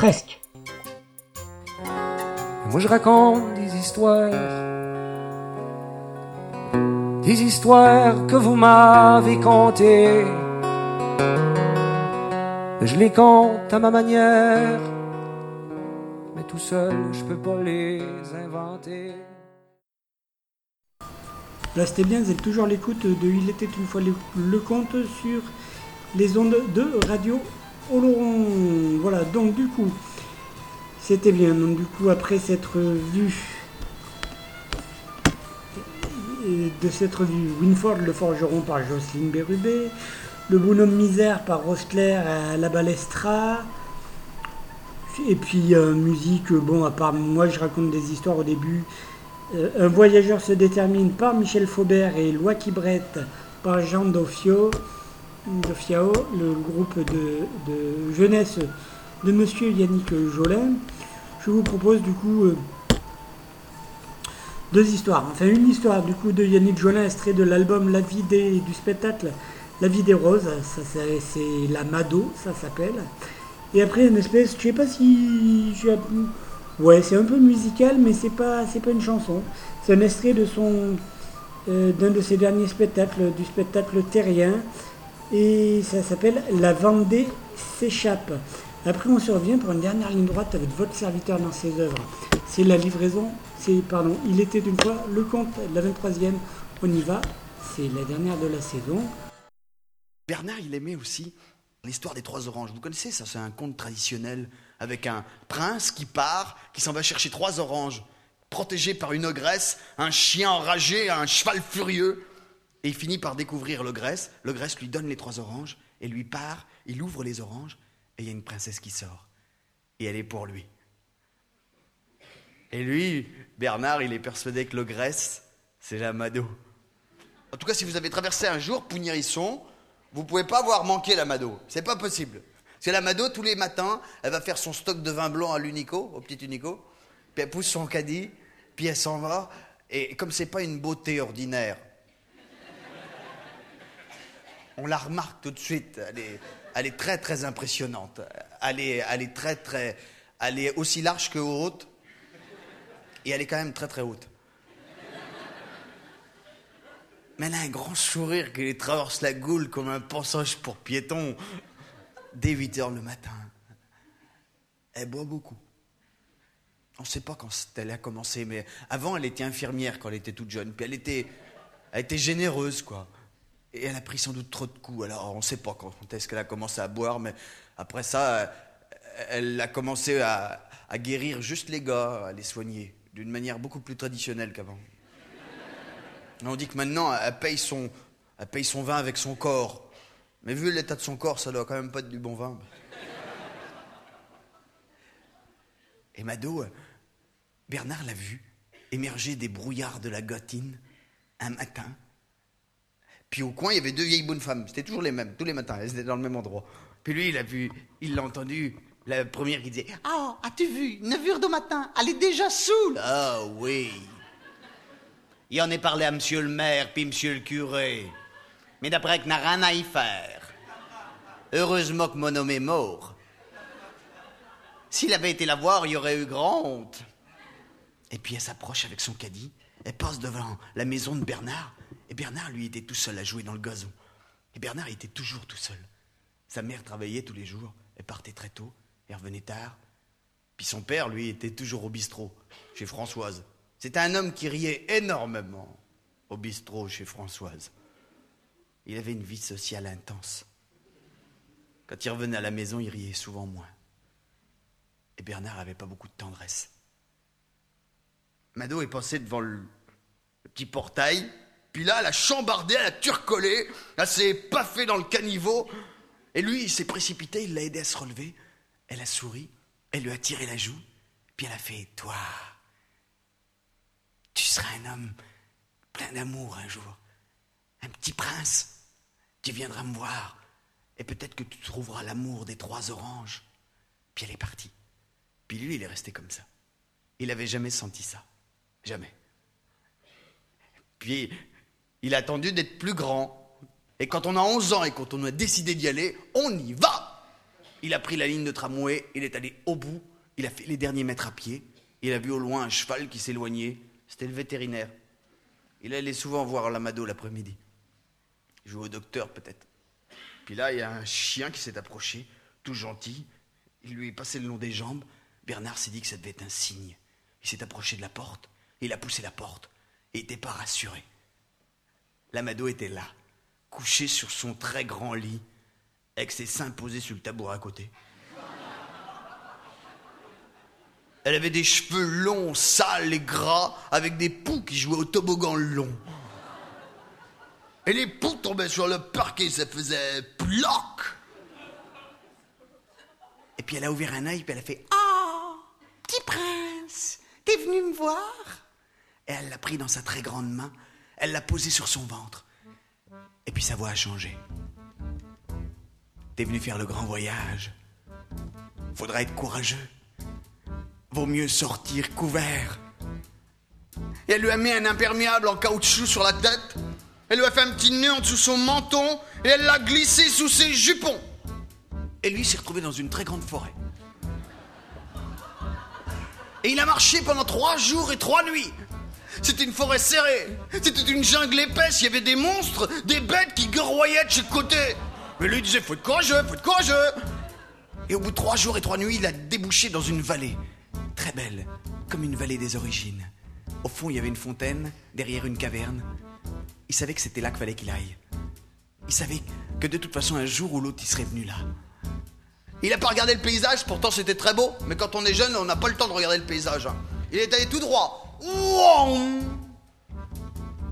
presque. Moi je raconte des histoires, des histoires que vous m'avez contées. Je les compte à ma manière, mais tout seul je peux pas les inventer. Là c'était bien, vous êtes toujours à l'écoute de Il était une fois le, le conte sur les ondes de radio Oloron. Voilà, donc du coup, c'était bien. Donc du coup, après cette revue, de cette revue Winford le forgeron par Jocelyne Bérubé, Le bonhomme misère par Rosclair à la balestra, et puis euh, musique, bon, à part moi je raconte des histoires au début. Euh, un voyageur se détermine par Michel Faubert et Loi Quibrette par Jean Dofio, Dofiao, le groupe de, de jeunesse de Monsieur Yannick Jolin. Je vous propose du coup euh, deux histoires. Enfin une histoire du coup de Yannick Jolin extrait de l'album La vie des, du spectacle La vie des roses. C'est la Mado, ça s'appelle. Et après une espèce, je sais pas si Ouais, c'est un peu musical, mais c'est pas, pas une chanson. C'est un extrait de son, euh, d'un de ses derniers spectacles, du spectacle Terrien, et ça s'appelle La Vendée s'échappe. Après, on se revient pour une dernière ligne droite avec votre serviteur dans ses œuvres. C'est la livraison, c'est, pardon, il était une fois le conte, la 23e, on y va, c'est la dernière de la saison. Bernard, il aimait aussi l'histoire des trois oranges. Vous connaissez ça, c'est un conte traditionnel avec un prince qui part, qui s'en va chercher trois oranges, protégé par une ogresse, un chien enragé, un cheval furieux. Et il finit par découvrir l'ogresse. L'ogresse lui donne les trois oranges et lui part. Il ouvre les oranges et il y a une princesse qui sort. Et elle est pour lui. Et lui, Bernard, il est persuadé que l'ogresse, c'est la Mado. En tout cas, si vous avez traversé un jour Pougnérisson, vous pouvez pas voir manquer la Mado. C'est pas possible. C'est la Mado, tous les matins, elle va faire son stock de vin blanc à l'Unico, au petit Unico, puis elle pousse son caddie, puis elle s'en va. Et comme c'est pas une beauté ordinaire, on la remarque tout de suite. Elle est, très très impressionnante. Elle est, très très, elle est aussi large que haute, et elle est quand même très très haute. Mais elle a un grand sourire qui lui traverse la goule comme un passage pour piétons dès 8 heures le matin. Elle boit beaucoup. On ne sait pas quand elle a commencé, mais avant, elle était infirmière quand elle était toute jeune. Puis elle était, elle était généreuse, quoi. Et elle a pris sans doute trop de coups. Alors, on ne sait pas quand est-ce qu'elle a commencé à boire, mais après ça, elle a commencé à, guérir juste les gars, à les soigner, d'une manière beaucoup plus traditionnelle qu'avant. On dit que maintenant, elle paye, son, elle paye son vin avec son corps. Mais vu l'état de son corps, ça doit quand même pas être du bon vin. Et Mado, Bernard l'a vu émerger des brouillards de la Gotine un matin. Puis au coin, il y avait deux vieilles bonnes femmes. C'était toujours les mêmes, tous les matins. Elles étaient dans le même endroit. Puis lui, il a vu, il l'a entendu. La première qui disait Ah, as-tu vu 9 heures du matin, elle est déjà saoule Ah oui. Il en est parlé à monsieur le maire, puis monsieur le curé. Mais d'après que n'a rien à y faire. Heureusement que mon homme est mort. S'il avait été la voir, il y aurait eu grand honte. Et puis elle s'approche avec son caddie, elle passe devant la maison de Bernard, et Bernard, lui, était tout seul à jouer dans le gazon. Et Bernard était toujours tout seul. Sa mère travaillait tous les jours, elle partait très tôt, elle revenait tard. Puis son père, lui, était toujours au bistrot, chez Françoise. C'était un homme qui riait énormément au bistrot chez Françoise. Il avait une vie sociale intense. Quand il revenait à la maison, il riait souvent moins. Et Bernard n'avait pas beaucoup de tendresse. Mado est passé devant le, le petit portail, puis là, elle a chambardé, elle a turcolé, elle s'est paffée dans le caniveau, et lui, il s'est précipité, il l'a aidé à se relever. Elle a souri, elle lui a tiré la joue, puis elle a fait Toi, tu seras un homme plein d'amour un jour, un petit prince. Tu viendras me voir, et peut-être que tu trouveras l'amour des trois oranges. Puis elle est partie. Puis lui, il est resté comme ça. Il n'avait jamais senti ça. Jamais. Puis il a attendu d'être plus grand. Et quand on a 11 ans et quand on a décidé d'y aller, on y va Il a pris la ligne de tramway, il est allé au bout, il a fait les derniers mètres à pied, il a vu au loin un cheval qui s'éloignait, c'était le vétérinaire. Il allait souvent voir l'amado l'après-midi. Jouait au docteur peut-être. Puis là, il y a un chien qui s'est approché, tout gentil. Il lui est passé le long des jambes. Bernard s'est dit que ça devait être un signe. Il s'est approché de la porte, il a poussé la porte, et n'était pas rassuré. L'amado était là, couché sur son très grand lit, avec ses seins posés sur le tabouret à côté. Elle avait des cheveux longs, sales et gras, avec des poux qui jouaient au toboggan long. Et les poux tombaient sur le parquet, ça faisait ploc. Et puis elle a ouvert un œil, puis elle a fait Oh, petit prince, t'es venu me voir Et elle l'a pris dans sa très grande main, elle l'a posé sur son ventre. Et puis sa voix a changé. T'es venu faire le grand voyage. Faudra être courageux. Vaut mieux sortir couvert. Et elle lui a mis un imperméable en caoutchouc sur la tête. Elle lui a fait un petit nœud en dessous son menton et elle l'a glissé sous ses jupons. Et lui s'est retrouvé dans une très grande forêt. Et il a marché pendant trois jours et trois nuits. C'était une forêt serrée. C'était une jungle épaisse. Il y avait des monstres, des bêtes qui guerroyaient de chaque côté. Mais lui disait Faut être courageux, faut être courageux. Et au bout de trois jours et trois nuits, il a débouché dans une vallée. Très belle, comme une vallée des origines. Au fond, il y avait une fontaine, derrière une caverne. Il savait que c'était là qu'il fallait qu'il aille. Il savait que de toute façon, un jour ou l'autre, il serait venu là. Il n'a pas regardé le paysage, pourtant c'était très beau, mais quand on est jeune, on n'a pas le temps de regarder le paysage. hein. Il est allé tout droit.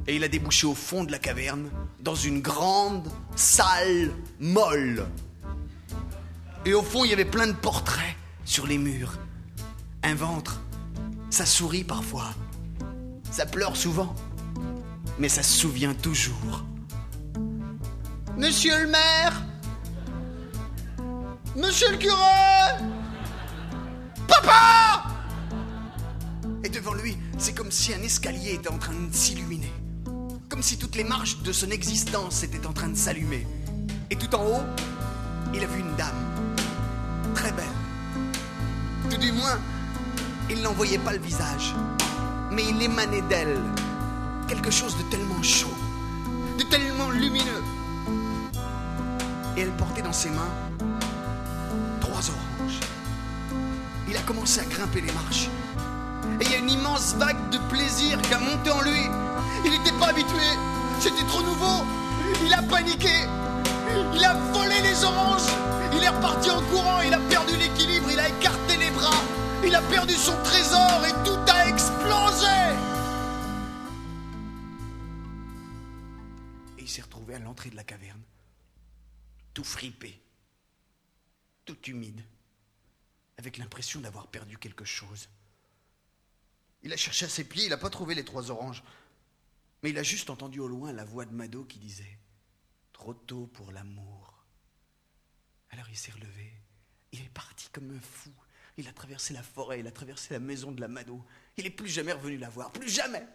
Et il a débouché au fond de la caverne, dans une grande salle molle. Et au fond, il y avait plein de portraits sur les murs. Un ventre, ça sourit parfois, ça pleure souvent, mais ça se souvient toujours. Monsieur le maire Monsieur le curé Papa Et devant lui, c'est comme si un escalier était en train de s'illuminer. Comme si toutes les marches de son existence étaient en train de s'allumer. Et tout en haut, il a vu une dame. Très belle. Tout du moins, il n'en voyait pas le visage. Mais il émanait d'elle quelque chose de tellement chaud, de tellement lumineux. Et elle portait dans ses mains trois oranges. Il a commencé à grimper les marches. Et il y a une immense vague de plaisir qui a monté en lui. Il n'était pas habitué. C'était trop nouveau. Il a paniqué. Il a volé les oranges. Il est reparti en courant. Il a perdu l'équilibre. Il a écarté les bras. Il a perdu son trésor et tout a explosé. Et il s'est retrouvé à l'entrée de la caverne, tout fripé, tout humide, avec l'impression d'avoir perdu quelque chose. Il a cherché à ses pieds, il n'a pas trouvé les trois oranges. Mais il a juste entendu au loin la voix de Mado qui disait Trop tôt pour l'amour. Alors il s'est relevé. Il est parti comme un fou. Il a traversé la forêt, il a traversé la maison de la Mado. Il n'est plus jamais revenu la voir, plus jamais.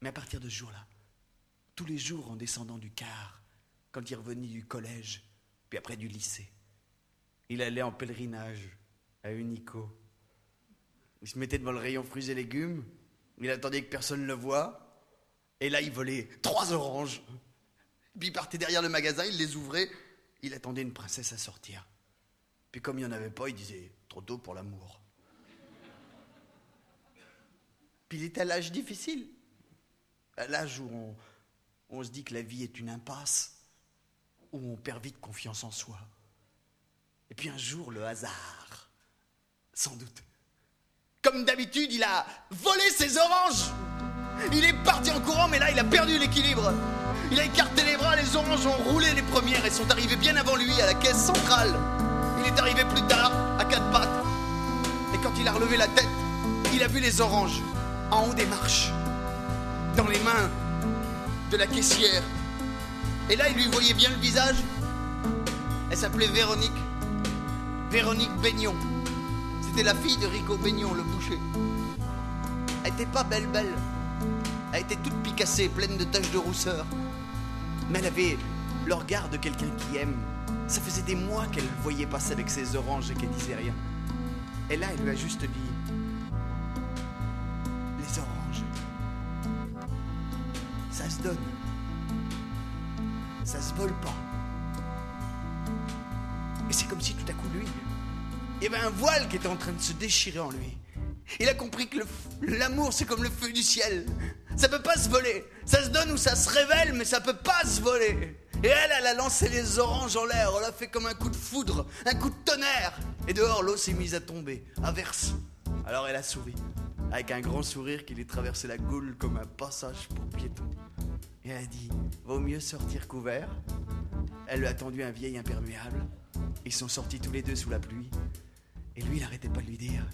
Mais à partir de ce jour-là, tous les jours en descendant du car, quand il revenait du collège, puis après du lycée, il allait en pèlerinage à Unico. Il se mettait devant le rayon fruits et légumes, il attendait que personne ne le voie, et là il volait trois oranges. Puis il partait derrière le magasin, il les ouvrait, il attendait une princesse à sortir. Puis comme il n'y en avait pas, il disait trop tôt pour l'amour. Puis il est à l'âge difficile. À l'âge où on, on se dit que la vie est une impasse, où on perd vite confiance en soi. Et puis un jour, le hasard, sans doute. Comme d'habitude, il a volé ses oranges. Il est parti en courant, mais là, il a perdu l'équilibre. Il a écarté les bras, les oranges ont roulé les premières et sont arrivées bien avant lui à la caisse centrale. Il est arrivé plus tard, à quatre pattes. Et quand il a relevé la tête, il a vu les oranges en haut des marches, dans les mains de la caissière. Et là, il lui voyait bien le visage. Elle s'appelait Véronique. Véronique Baignon. C'était la fille de Rico Baignon, le boucher. Elle était pas belle, belle. Elle était toute picassée, pleine de taches de rousseur. Mais elle avait le regard de quelqu'un qui aime. Ça faisait des mois qu'elle le voyait passer avec ses oranges et qu'elle disait rien. Et là, elle lui a juste dit Les oranges, ça se donne. Ça se vole pas. Et c'est comme si tout à coup, lui, il y avait un voile qui était en train de se déchirer en lui. Il a compris que l'amour, c'est comme le feu du ciel. Ça peut pas se voler. Ça se donne ou ça se révèle, mais ça peut pas se voler. Et elle, elle a lancé les oranges en l'air. Elle a fait comme un coup de foudre, un coup de tonnerre. Et dehors, l'eau s'est mise à tomber, à verse. Alors elle a souri, avec un grand sourire qui lui traversait la goule comme un passage pour piéton. Et elle a dit Vaut mieux sortir couvert. Elle lui a tendu un vieil imperméable. Ils sont sortis tous les deux sous la pluie. Et lui, il arrêtait pas de lui dire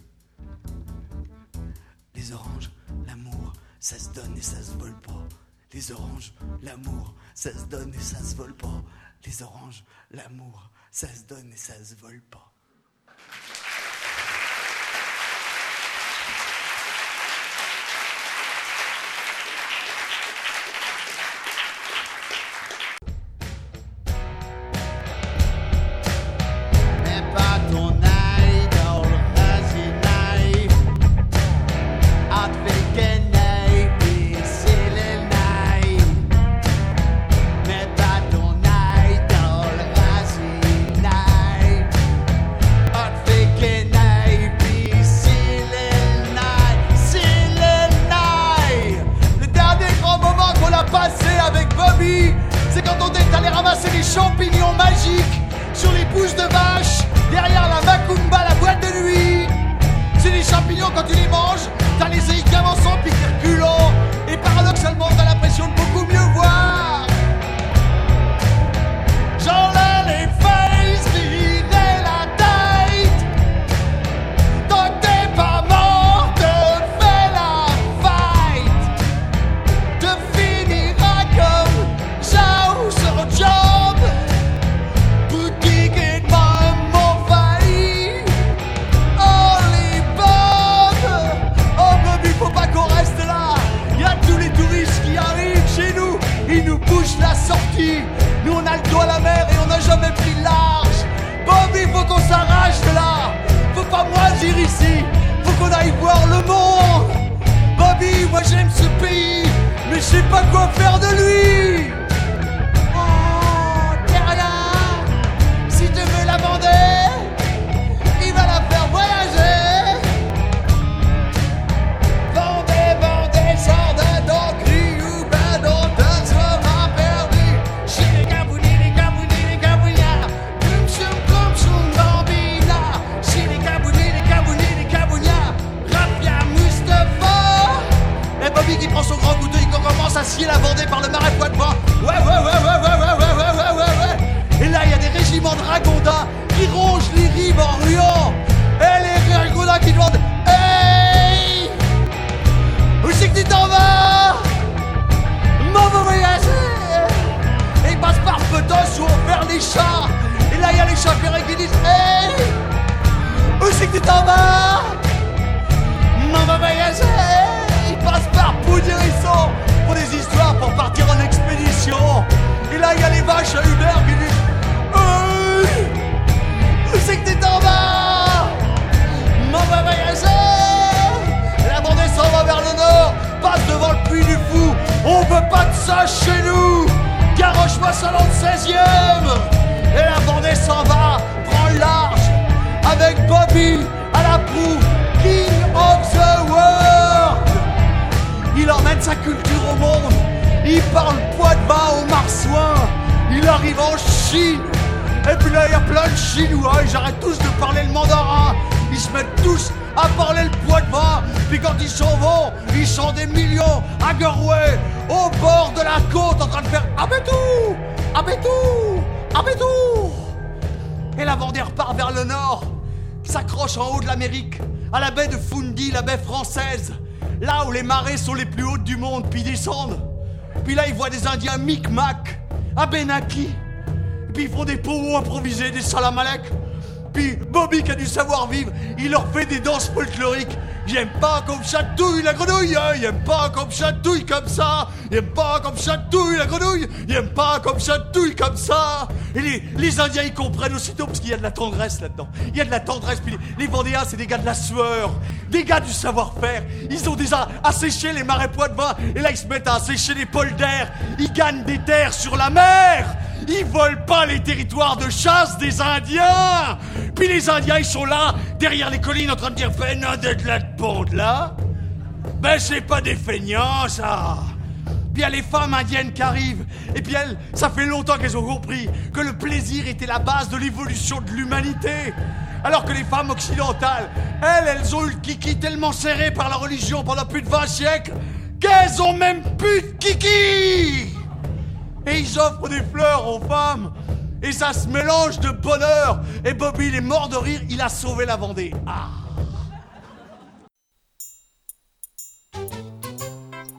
Les oranges, l'amour, ça se donne et ça se vole pas. Les oranges, l'amour, ça se donne et ça se vole pas. Les oranges, l'amour, ça se donne et ça se vole pas. À Benaki. Puis ils font des pots improvisés, des salamalek. Puis Bobby qui a du savoir-vivre, il leur fait des danses folkloriques. J'aime pas comme chatouille la grenouille, hein. il aime pas comme chatouille comme ça, il aime pas comme chatouille la grenouille, il aime pas comme chatouille comme ça. Et les, Indiens ils comprennent aussitôt parce qu'il y a de la tendresse là-dedans. Il y a de la tendresse, puis les, Vendéens c'est des gars de la sueur, des gars du savoir-faire. Ils ont déjà asséché les marais poids de vin et là ils se mettent à assécher les polders. Ils gagnent des terres sur la mer. Ils volent pas les territoires de chasse des Indiens Puis les Indiens, ils sont là, derrière les collines, en train de dire « Fais d'être là de là !» Ben, c'est pas des feignants, ça Puis il y a les femmes indiennes qui arrivent. Et puis elles, ça fait longtemps qu'elles ont compris que le plaisir était la base de l'évolution de l'humanité. Alors que les femmes occidentales, elles, elles ont eu le kiki tellement serré par la religion pendant plus de 20 siècles qu'elles ont même plus de kiki et ils offrent des fleurs aux femmes. Et ça se mélange de bonheur. Et Bobby, il est mort de rire, il a sauvé la Vendée. Ah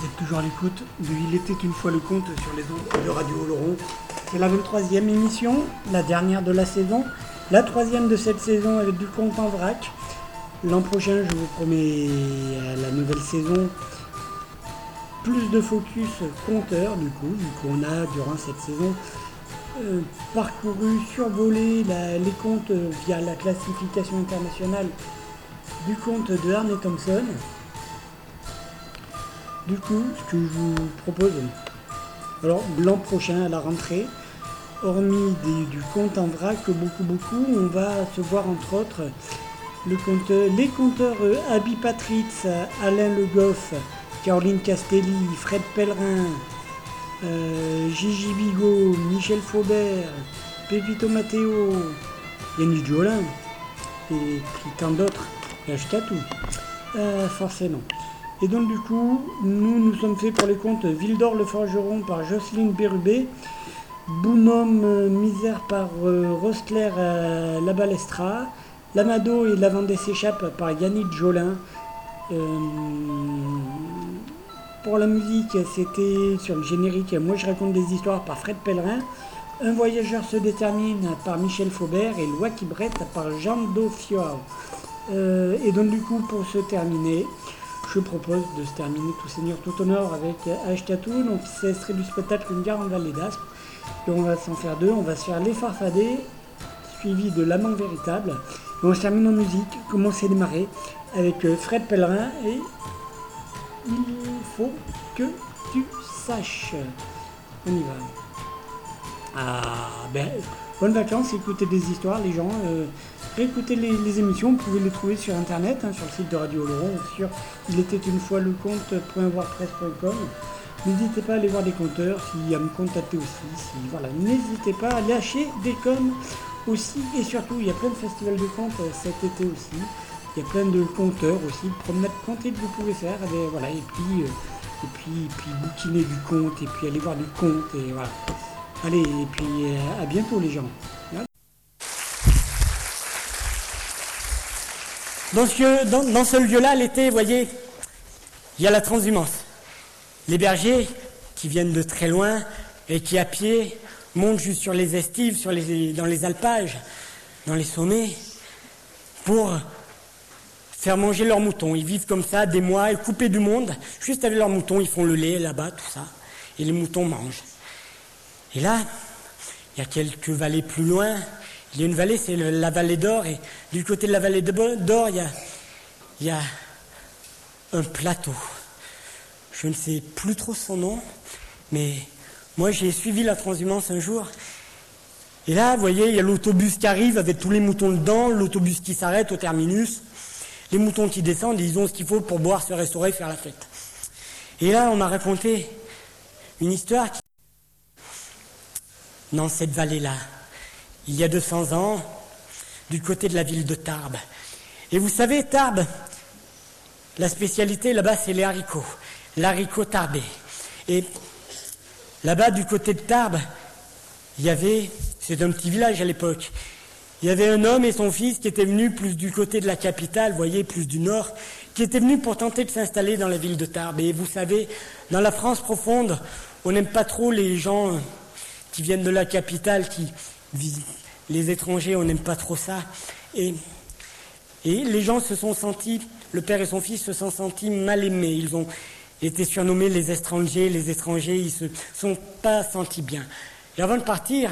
Vous êtes toujours à l'écoute de Il était une fois le conte sur les ondes de Radio Laurent. C'est la 23e émission, la dernière de la saison, la troisième de cette saison avec du conte en vrac. L'an prochain, je vous promets la nouvelle saison plus de focus compteur du coup, vu qu'on a durant cette saison euh, parcouru, survolé les comptes via la classification internationale du compte de Arne Thompson. Du coup, ce que je vous propose, alors l'an prochain à la rentrée, hormis des- du compte en vrac, beaucoup beaucoup, on va se voir entre autres le compteur- les compteurs euh, Abby Patritz, Alain Le Goff, Caroline Castelli, Fred Pellerin, euh, Gigi Bigot, Michel Faubert, Pépito Matteo, Yannick Jolin, et puis tant d'autres, Ashkatou, euh, forcément. Et donc du coup, nous nous sommes faits pour les comptes Vildor le Forgeron par Jocelyne Bérubé, Bounhomme euh, Misère par euh, Rostler euh, Lamado et La Vendée s'échappe par Yannick Jolin. Euh, pour la musique, c'était sur le générique Moi je raconte des histoires par Fred Pellerin. Un voyageur se détermine par Michel Faubert et Loi qui brette par Jean Daufior. Euh, et donc du coup, pour se terminer, je propose de se terminer tout seigneur tout honneur avec Ashkatou. Donc c'est extrait du spectacle Une gare en Vallée d'Aspe. Et on va s'en faire deux. On va se faire Les Farfadets suivi de L'amant véritable. Et on se termine en musique, comment c'est démarré, avec euh, Fred Pellerin et Il faut que tu saches. On y va. Ah, ben, bonnes vacances, écoutez des histoires, les gens. Euh, écoutez les, émissions, vous pouvez les trouver sur internet, hein, sur le site de Radio Laurent, sur il était une fois le compte.wordpress.com. N'hésitez pas à aller voir des compteurs, si, à me contacter aussi. Si, voilà, n'hésitez pas à lâcher des coms aussi. Et surtout, il y a plein de festivals de contes euh, cet été aussi. Il y a plein de compteurs aussi, de promenades comptées que vous pouvez faire. Et, ben, voilà, et puis, euh, et puis, puis bouquiner du conte, et puis aller voir du conte, et voilà. Allez, et puis euh, à bientôt les gens. Dans ce, dans, dans ce lieu-là, l'été, vous voyez, il y a la transhumance. Les bergers qui viennent de très loin et qui à pied montent juste sur les estives, sur les, dans les alpages, dans les sommets, pour faire manger leurs moutons. Ils vivent comme ça des mois, coupés du monde, juste avec leurs moutons, ils font le lait là-bas, tout ça, et les moutons mangent. Et là, il y a quelques vallées plus loin, il y a une vallée, c'est la vallée d'Or, et du côté de la vallée d'Or, il y a, il y a un plateau. Je ne sais plus trop son nom, mais moi j'ai suivi la transhumance un jour. Et là, vous voyez, il y a l'autobus qui arrive avec tous les moutons dedans, l'autobus qui s'arrête au terminus, les moutons qui descendent, ils ont ce qu'il faut pour boire, se restaurer, faire la fête. Et là, on m'a raconté une histoire qui... dans cette vallée-là, il y a 200 ans, du côté de la ville de Tarbes. Et vous savez, Tarbes, la spécialité là-bas, c'est les haricots, l'haricot tarbais. Et là-bas, du côté de Tarbes, il y avait, c'est un petit village à l'époque, il y avait un homme et son fils qui étaient venus plus du côté de la capitale, voyez, plus du nord, qui étaient venus pour tenter de s'installer dans la ville de Tarbes. Et vous savez, dans la France profonde, on n'aime pas trop les gens qui viennent de la capitale, qui les étrangers, on n'aime pas trop ça. Et et les gens se sont sentis, le père et son fils se sont sentis mal aimés. Ils ont été surnommés les étrangers, les étrangers, ils se sont pas sentis bien. Et avant de partir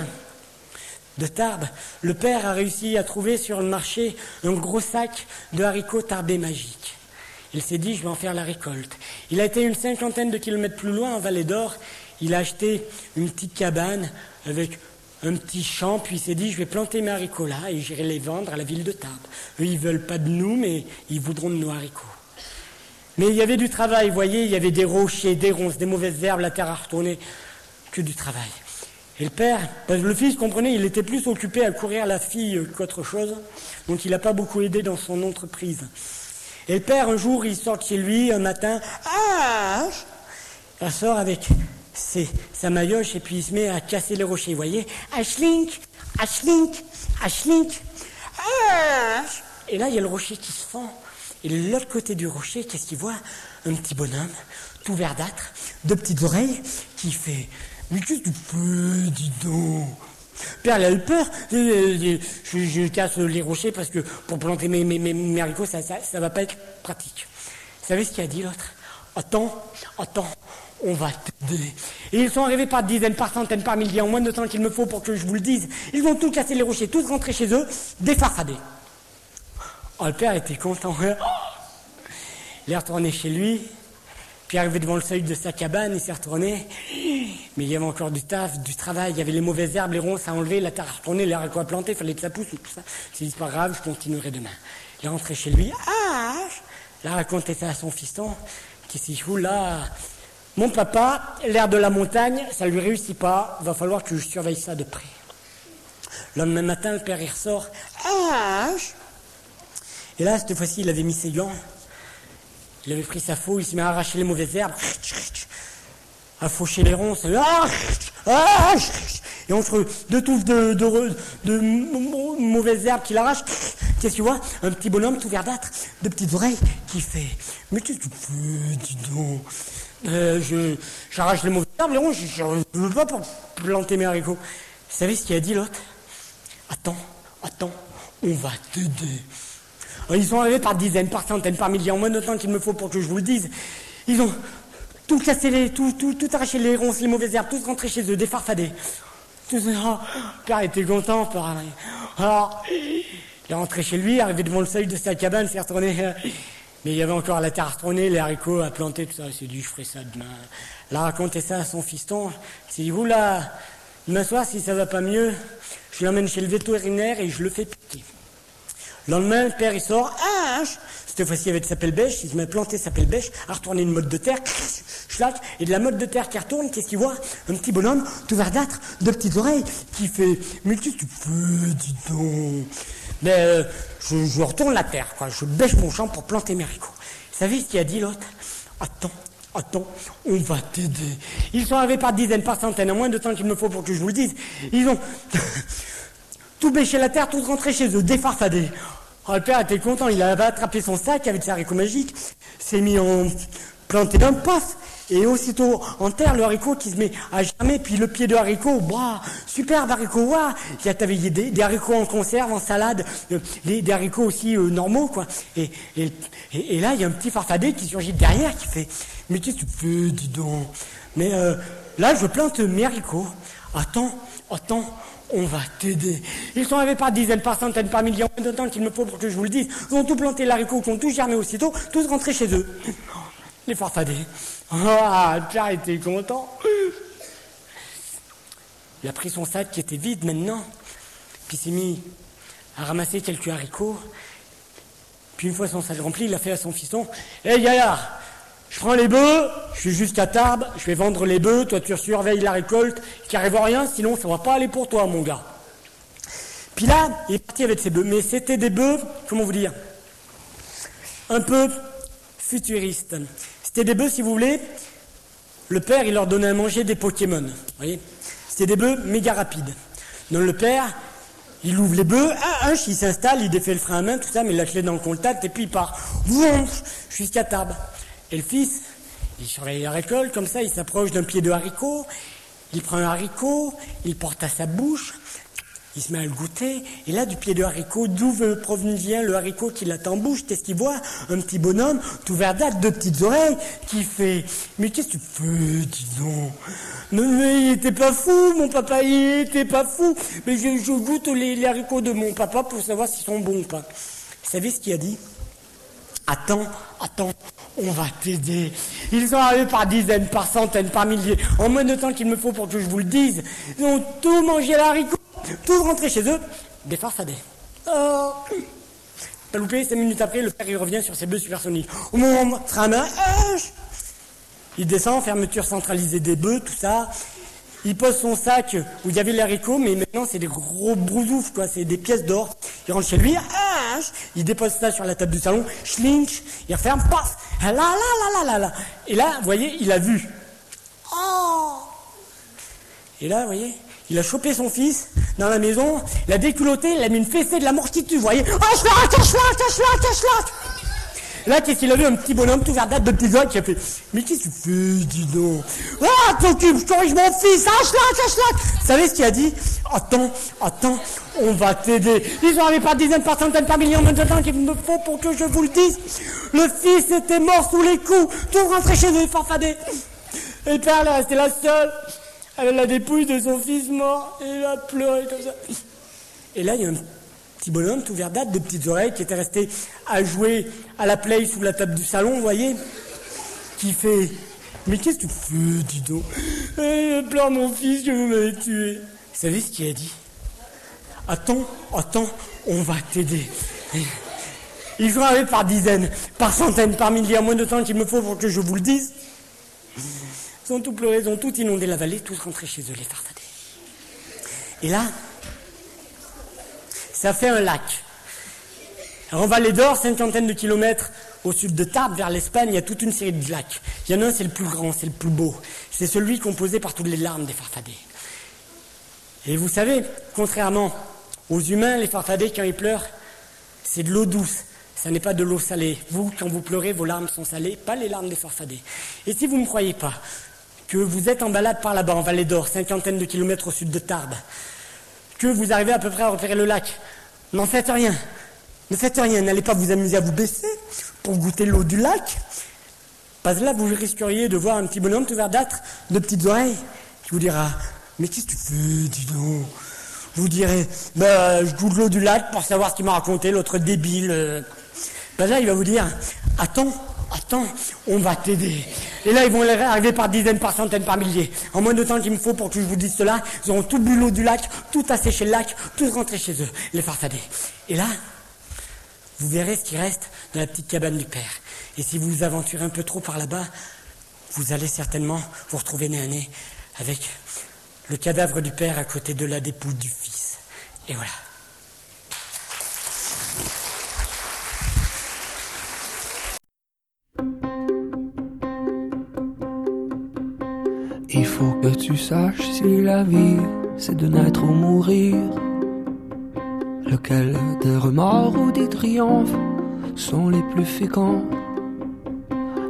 de Tarbes, le père a réussi à trouver sur le marché un gros sac de haricots tarbés magiques. Il s'est dit, je vais en faire la récolte. Il a été une cinquantaine de kilomètres plus loin, en Vallée d'Or. Il a acheté une petite cabane avec un petit champ, puis il s'est dit, je vais planter mes haricots là et j'irai les vendre à la ville de Tarbes. Eux, ils veulent pas de nous, mais ils voudront de nos haricots. Mais il y avait du travail, vous voyez, il y avait des rochers, des ronces, des mauvaises herbes, la terre à retourner, que du travail. Et le père, parce le fils, comprenez, il était plus occupé à courir la fille qu'autre chose, donc il n'a pas beaucoup aidé dans son entreprise. Et le père, un jour, il sort chez lui, un matin, ah Il sort avec ses, sa maillotche et puis il se met à casser les rochers, vous voyez Ashlink, Ashlink, Ashlink, Et là, il y a le rocher qui se fend. Et de l'autre côté du rocher, qu'est-ce qu'il voit? Un petit bonhomme, tout verdâtre, deux petites oreilles, qui fait Mais qu'est-ce que tu fais, dis donc? Père, il a eu peur. Euh, euh, Je, casse les rochers parce que pour planter mes, mes haricots, ça, ça, ça va pas être pratique. Vous savez ce qu'il a dit l'autre? Attends, attends, on va t'aider. Et ils sont arrivés par dizaines, par centaines, par milliers, en moins de temps qu'il me faut pour que je vous le dise. Ils vont tous casser les rochers, tous rentrer chez eux, défarfadés. Oh, le père était content. Il est retourné chez lui, puis arrivé devant le seuil de sa cabane, il s'est retourné. Mais il y avait encore du taf, du travail, il y avait les mauvaises herbes, les ronces à enlever, la terre à retourner, haricots à planter, il fallait que ça pousse, tout ça. C'est pas grave, je continuerai demain. Il est rentré chez lui. Ah Il a raconté ça à son fiston, qui s'est dit, là, mon papa, l'air de la montagne, ça lui réussit pas, va falloir que je surveille ça de près. Le lendemain matin, le père, il ressort. Ah Et là, cette fois-ci, il avait mis ses gants. Il avait pris sa faux, il s'est mis à arracher les mauvaises herbes, à faucher les ronces. Et entre deux touffes de, de, mauvaises herbes qu'il arrache, qu'est-ce que tu vois? Un petit bonhomme tout verdâtre, de petites oreilles, qui fait Mais qu'est-ce que tu fais, dis donc? Euh, J'arrache les mauvaises herbes, les ronces, je ne veux pas pour planter mes haricots. Vous savez ce qu'il a dit l'autre? Attends, attends, on va t'aider. Ils sont arrivés par dizaines, par centaines, par milliers, en moins de temps qu'il me faut pour que je vous le dise. Ils ont tout cassé, les, tout, tout, tout arraché les ronces, les mauvaises herbes, tous rentrés chez eux, défarfadés. Tout ça, oh, père était content, père. Alors, il est rentré chez lui, arrivé devant le seuil de sa cabane, s'est retourné. euh, Mais il y avait encore la terre à retourner, les haricots à planter, tout ça. Il s'est dit, je ferai ça demain. Il a raconté ça à son fiston. Il s'est dit, vous là, demain soir, si ça va pas mieux, je l'emmène chez le vétérinaire et je le fais piquer. Le lendemain, le père, il sort, ah, cette fois-ci avec sa pelle bêche, il se met à planter sa pelle bêche, à retourner une mode de terre, schlac, et de la mode de terre qui retourne, qu'est-ce qu'il voit? Un petit bonhomme, tout verdâtre, deux petites oreilles, qui fait, que tu fais, dis donc? Mais euh, je, je retourne la terre, quoi, je bêche mon champ pour planter mes haricots. Vous savez ce qu'il a dit l'autre Attends, attends, on va t'aider. Ils sont arrivés par dizaines, par centaines, en moins de temps qu'il me faut pour que je vous le dise. Ils ont tout bêché la terre, tout rentré chez eux, défarfadé. Oh, le père était content, il avait attrapé son sac avec ses haricots magiques, s'est mis en planté d'un paf, et aussitôt en terre le haricot qui se met à germer, puis le pied de haricot, bah, superbe haricot, ouah, il y des, des haricots en conserve, en salade, euh, des, haricots aussi euh, normaux, quoi. Et, et, et- là, il y a un petit farfadet qui surgit de derrière, qui fait, mais tu fais, dis donc? Mais euh, là, je plante mes haricots. Attends, attends, on va t'aider. Ils sont arrivés par dizaines, par centaines, par millions, de temps qu'il me faut pour que je vous le dise? Ils ont tout planté l'haricot, ils ont tout germé aussitôt, tous rentrés chez eux. Les farfadets. Ah, père était content. Il a pris son sac qui était vide maintenant, puis s'est mis à ramasser quelques haricots. Puis une fois son sac rempli, il a fait à son fiston Hé Gaillard, je prends les bœufs, je suis jusqu'à Tarbes, je vais vendre les bœufs, toi tu surveilles la récolte, qu'il arrive rien, sinon ça va pas aller pour toi, mon gars. Puis là, il est parti avec ses bœufs, mais c'était des bœufs, comment vous dire, un peu futuristes. C'était des bœufs, si vous voulez, le père, il leur donnait à manger des Pokémon. Voyez C'était des bœufs méga rapides. Donc le père, il ouvre les bœufs, un, un, il s'installe, il défait le frein à main, tout ça, mais la clé dans le contact, et puis il part. Jusqu'à table. Et le fils, il surveille la récolte, comme ça, il s'approche d'un pied de haricot, il prend un haricot, il porte à sa bouche, il se met à le goûter, et là, du pied de haricot, d'où provient le haricot qu'il a en bouche Qu'est-ce qu'il voit? Un petit bonhomme, tout verdâtre, deux petites oreilles, qui fait « Mais qu'est-ce que tu fais, dis donc il était pas fou, mon papa, il était pas fou Mais je, goûte les, haricots de mon papa pour savoir s'ils sont bons ou pas. » Vous savez ce qu'il a dit Attends, attends, on va t'aider. Ils sont arrivés par dizaines, par centaines, par milliers. En moins de temps qu'il me faut pour que je vous le dise. Ils ont tout mangé l'haricot, tout rentré chez eux. Des farfadets. Oh Pas loupé, cinq minutes après, le père il revient sur ses bœufs supersoniques. Moment de main, il descend, fermeture centralisée des bœufs, tout ça. Il pose son sac où il y avait les haricots, mais maintenant c'est des gros brousoufs, quoi, c'est des pièces d'or. Il rentre chez lui, ah, il dépose ça sur la table du salon, schlinch, il referme, paf, là, là, là, là, là, là. Et là, vous voyez, il a vu. Oh Et là, vous voyez, il a chopé son fils dans la maison, il a déculotté, il a mis une fessée de la mort qui tue, vous voyez. Oh, schlag, schlag, schlag, schlag. Là, qu'est-ce qu'il a vu Un petit bonhomme tout verdâtre de petits qui a fait Mais qu'est-ce que tu fais, dis donc? Ah, t'occupe, je corrige mon fils, ah, schlag, schlag. Vous savez ce qu'il a dit? Attends, attends, on va t'aider. Ils sont arrivés par dizaines, par centaines, par millions de temps qu'il me faut pour que je vous le dise. Le fils était mort sous les coups, tout rentré chez eux, farfadé. Et le père, là, resté la seule, avec la dépouille de son fils mort, et il a pleuré comme ça. Et là, il y a un petit bonhomme tout verdâtre, de petites oreilles, qui était resté à jouer à la play sous la table du salon, vous voyez, qui fait Mais qu'est-ce que tu fais, dis donc? Eh, Je pleure mon fils, je veux me tuer. Vous savez ce qu'il a dit? Attends, attends, on va t'aider. Ils sont arrivés par dizaines, par centaines, par milliers, moins de temps qu'il me faut pour que je vous le dise. Ils ont tout pleuré, ils ont tout inondé la vallée, tous rentrés chez eux, les farfadets. Et là, ça fait un lac. En Vallée d'Or, cinquantaine de kilomètres au sud de Tarbes, vers l'Espagne, il y a toute une série de lacs. Il y en a un, c'est le plus grand, c'est le plus beau. C'est celui composé par toutes les larmes des farfadets. Et vous savez, contrairement aux humains, les farfadets, quand ils pleurent, c'est de l'eau douce. Ça n'est pas de l'eau salée. Vous, quand vous pleurez, vos larmes sont salées, pas les larmes des farfadets. Et si vous ne me croyez pas, que vous êtes en balade par là-bas, en Vallée d'Or, cinquantaine de kilomètres au sud de Tarbes, que vous arrivez à peu près à repérer le lac, n'en faites rien. Ne faites rien, n'allez pas vous amuser à vous baisser pour goûter l'eau du lac. Parce que là, vous risqueriez de voir un petit bonhomme tout verdâtre, de petites oreilles, qui vous dira Mais qu'est-ce que tu fais, dis donc? Vous direz, bah, je goûte l'eau du lac pour savoir ce qu'il m'a raconté, l'autre débile. euh. Bah là, il va vous dire, attends, attends, on va t'aider. Et là, ils vont arriver par dizaines, par centaines, par milliers. En moins de temps qu'il me faut pour que je vous dise cela, ils auront tout bu l'eau du lac, tout asséché le lac, tout rentré chez eux, les farfadets. Et là, vous verrez ce qui reste dans la petite cabane du père. Et si vous vous aventurez un peu trop par là-bas, vous allez certainement vous retrouver nez à nez avec le cadavre du père à côté de la dépouille du fils. Et voilà. Il faut que tu saches si la vie c'est de naître ou mourir. Lequel des remords ou des triomphes sont les plus féconds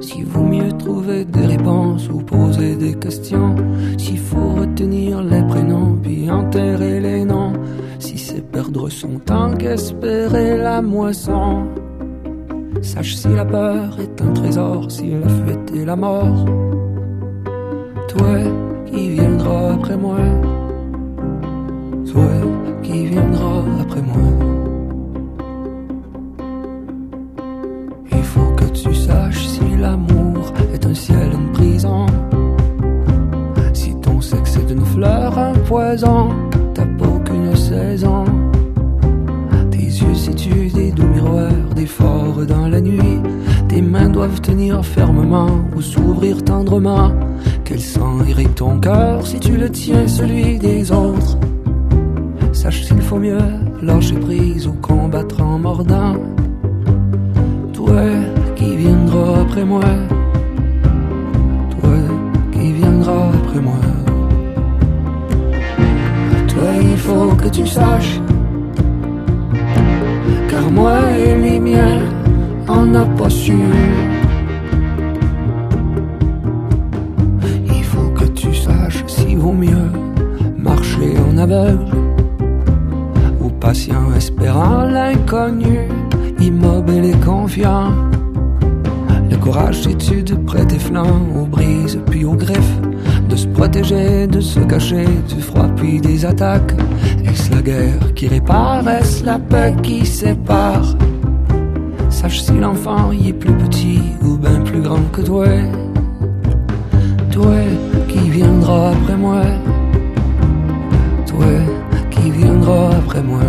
S'il vaut mieux trouver des réponses ou poser des questions, s'il faut retenir les prénoms puis enterrer les noms, si c'est perdre son temps qu'espérer la moisson. Sache si la peur est un trésor, si la fuite est la mort. Toi qui viendras après moi, toi qui viendras après moi. Il faut que tu saches si l'amour est un ciel, une prison. Si ton sexe est une fleur, un poison, t'as pas qu'une saison. Tes yeux situent des doux miroirs, des forts dans la nuit. Tes mains doivent tenir fermement ou s'ouvrir tendrement. Quel sang irrite ton cœur si tu le tiens celui des autres. Sache s'il faut mieux lâcher prise ou combattre en mordant. Toi qui viendras après moi. Toi qui viendras après moi. Toi il faut que tu saches. Car moi et les miens, on n'a pas su. Aveugle ou patient espérant l'inconnu, immobile et confiant. Le courage c'est-tu de prêter flanc aux brises puis aux griffes, de se protéger, de se cacher du froid puis des attaques. Est-ce la guerre qui répare, est-ce la paix qui sépare? Sache si l'enfant y est plus petit ou bien plus grand que toi. Toi qui viendras après moi. Après moi.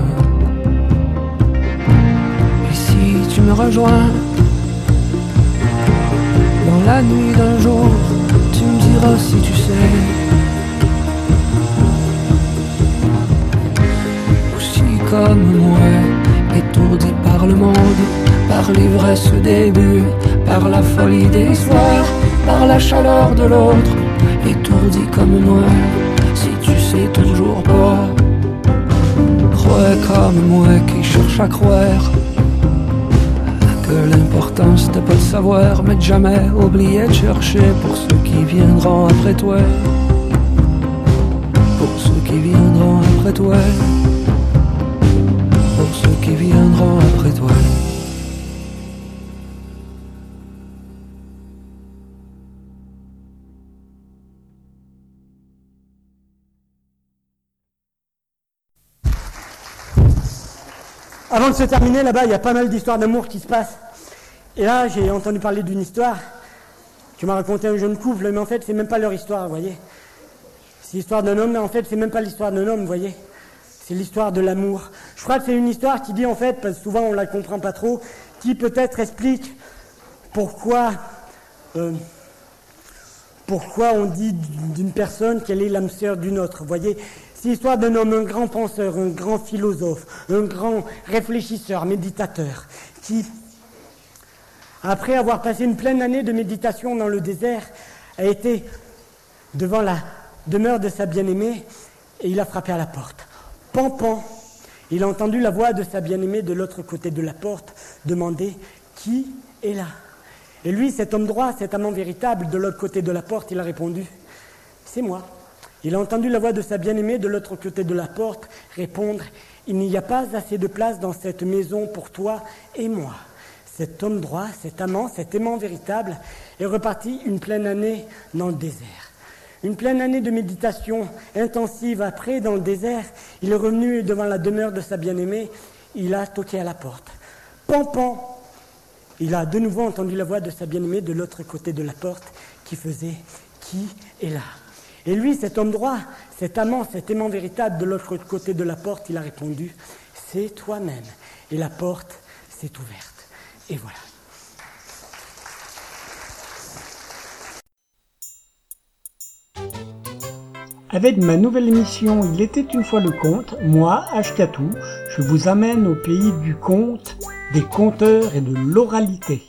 Et si tu me rejoins dans la nuit d'un jour, tu me diras si tu sais. Aussi comme moi, étourdi par le monde, par l'ivresse des buts, par la folie des soirs, par la chaleur de l'autre, étourdi comme moi, si tu sais toujours pas. Comme moi qui cherche à croire que l'important c'était pas de savoir, mais de jamais oublier de chercher pour ceux qui viendront après toi. Pour ceux qui viendront après toi. Pour ceux qui viendront après toi. Se terminer, là-bas, il y a pas mal d'histoires d'amour qui se passent. Et là, j'ai entendu parler d'une histoire que m'a raconté un jeune couple, mais en fait, c'est même pas leur histoire, voyez. C'est l'histoire d'un homme, mais en fait, c'est même pas l'histoire d'un homme, voyez. C'est l'histoire de l'amour. Je crois que c'est une histoire qui dit, en fait, parce que souvent on la comprend pas trop, qui peut-être explique pourquoi, euh, pourquoi on dit d'une personne qu'elle est l'âme sœur d'une autre, voyez. C'est l'histoire d'un homme, un grand penseur, un grand philosophe, un grand réfléchisseur, méditateur, qui, après avoir passé une pleine année de méditation dans le désert, a été devant la demeure de sa bien-aimée et il a frappé à la porte. Pan, pan. Il a entendu la voix de sa bien-aimée de l'autre côté de la porte demander Qui est là? Et lui, cet homme droit, cet amant véritable de l'autre côté de la porte, il a répondu C'est moi. Il a entendu la voix de sa bien-aimée de l'autre côté de la porte répondre Il n'y a pas assez de place dans cette maison pour toi et moi. Cet homme droit, cet amant, cet aimant véritable est reparti une pleine année dans le désert. Une pleine année de méditation intensive après, dans le désert, il est revenu devant la demeure de sa bien-aimée. Il a toqué à la porte. Pan, pan Il a de nouveau entendu la voix de sa bien-aimée de l'autre côté de la porte qui faisait Qui est là? Et lui, cet homme droit, cet amant, cet aimant véritable de l'autre côté de la porte, il a répondu C'est toi-même. Et la porte s'est ouverte. Et voilà. Avec ma nouvelle émission Il était une fois le conte, moi, Ashkatou, je vous amène au pays du conte, des conteurs et de l'oralité.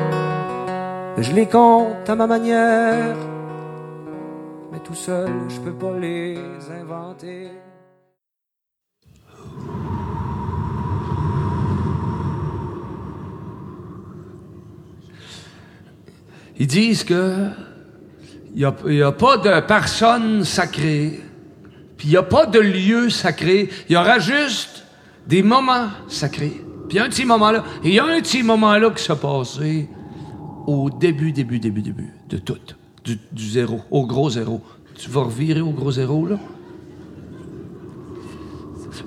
Je les compte à ma manière, mais tout seul je peux pas les inventer. Ils disent que il n'y a, pas de personne sacrée, puis il n'y a pas de lieu sacré. Il y aura juste des moments sacrés. Puis un petit moment là, il y a un petit moment là qui s'est passé au début, début, début, début de tout. Du, zéro, au gros zéro. Tu vas revirer au gros zéro, là?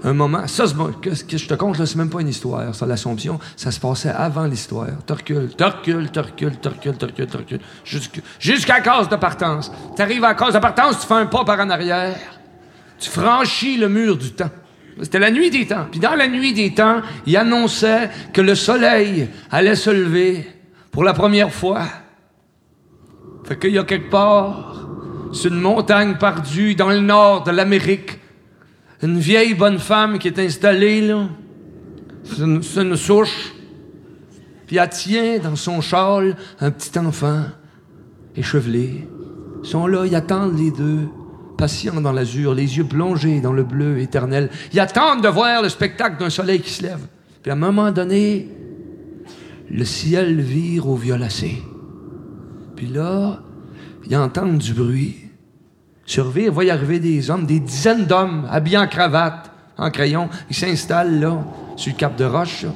un moment. Ça, ce que je te conte, c'est même pas une histoire, ça, l'Assomption. Ça se passait avant l'histoire. Tu recules, tu recules, tu recules, tu recules, tu recules. Jusqu'à la case de partance. Tu arrives à la case de partance, tu fais un pas par en arrière. Tu franchis le mur du temps. C'était la nuit des temps. Puis dans la nuit des temps, il annonçait que le soleil allait se lever pour la première fois. Fait qu'il y a quelque part, sur une montagne perdue dans le nord de l'Amérique, une vieille bonne femme qui est installée, là. C'est une, souche. Puis elle tient dans son châle un petit enfant échevelé. Ils sont là, ils attendent les deux, patients dans l'azur, les yeux plongés dans le bleu éternel. Ils attendent de voir le spectacle d'un soleil qui se lève. Puis à un moment donné, le ciel vire au violacé. Puis là, ils entendent du bruit. Survivre, va y arriver des hommes, des dizaines d'hommes habillés en cravate, en crayon. Ils s'installent là, sur le cap de roche,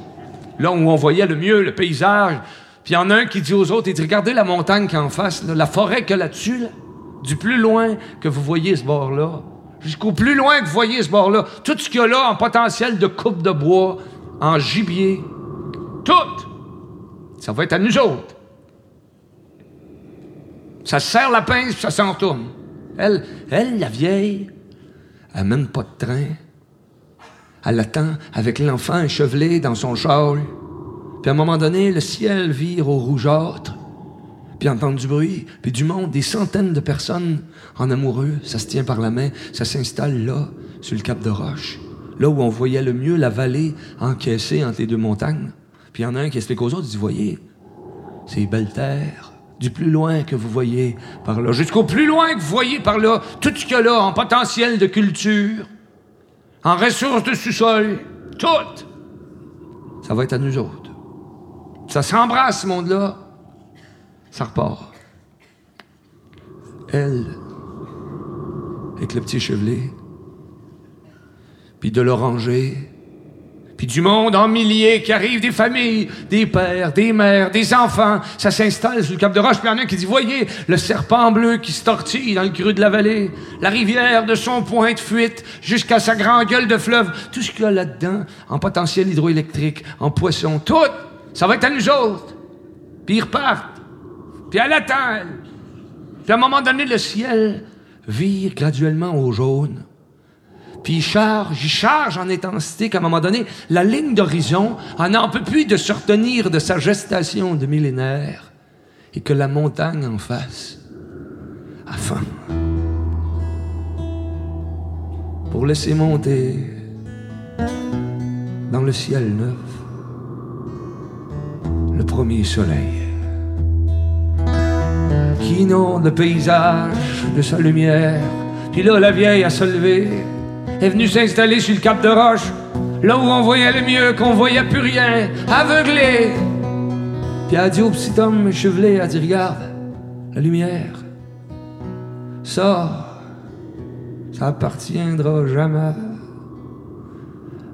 là, où on voyait le mieux le paysage. Puis il y en a un qui dit aux autres, il dit, regardez la montagne qui en face, la forêt a là-dessus, du plus loin que vous voyez ce bord-là, jusqu'au plus loin que vous voyez ce bord-là, tout ce qu'il y a là en potentiel de coupe de bois, en gibier, tout, ça va être à nous autres. Ça serre la pince, puis ça s'en tourne. Elle, elle, la vieille, elle mène pas de train. Elle attend avec l'enfant échevelé dans son châle. Puis à un moment donné, le ciel vire au rougeâtre. Puis entend du bruit, puis du monde, des centaines de personnes en amoureux. Ça se tient par la main, ça s'installe là, sur le cap de roche. Là où on voyait le mieux la vallée encaissée entre les deux montagnes. Puis il y en a un qui explique aux autres, il dit, voyez, c'est belle terre du plus loin que vous voyez par là, jusqu'au plus loin que vous voyez par là, tout ce qu'il y a là en potentiel de culture, en ressources de sous-sol, tout, ça va être à nous autres. Ça s'embrasse, ce monde-là, ça repart. Elle, avec le petit chevelet, puis de l'oranger, puis du monde en milliers qui arrive, des familles, des pères, des mères, des enfants. Ça s'installe sur le cap de roche. Puis il y en a qui dit, voyez, le serpent bleu qui se tortille dans le creux de la vallée, la rivière de son point de fuite jusqu'à sa grande gueule de fleuve. Tout ce qu'il y a là-dedans, en potentiel hydroélectrique, en poisson, tout, ça va être à nous autres. Puis ils repartent. Puis elle attend, elle. Puis à un moment donné, le ciel vire graduellement au jaune. Puis il charge, il charge en intensité qu'à un moment donné, la ligne d'horizon en n'en peut plus de se retenir de sa gestation de millénaires et que la montagne en face a faim. Pour laisser monter dans le ciel neuf le premier soleil qui inonde le paysage de sa lumière. Puis là, la vieille a se levé, est venue s'installer sur le cap de roche, là où on voyait le mieux, qu'on voyait plus rien, aveuglé. Puis a dit au petit homme échevelé, a dit, regarde, la lumière, ça, ça appartiendra jamais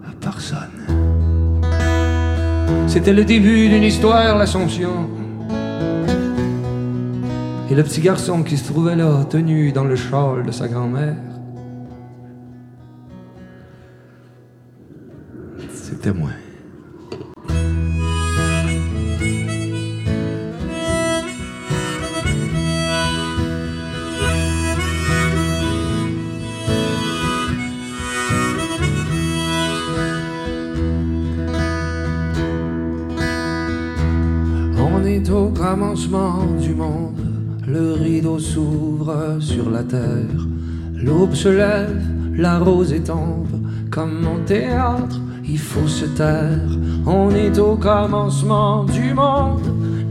à personne. C'était le début d'une histoire, l'Assomption. Et le petit garçon qui se trouvait là, tenu dans le châle de sa grand-mère, est au commencement du monde, le rideau s'ouvre sur la terre, l'aube se lève, la rose étombe, comme mon théâtre, il faut se taire. On est au commencement du monde,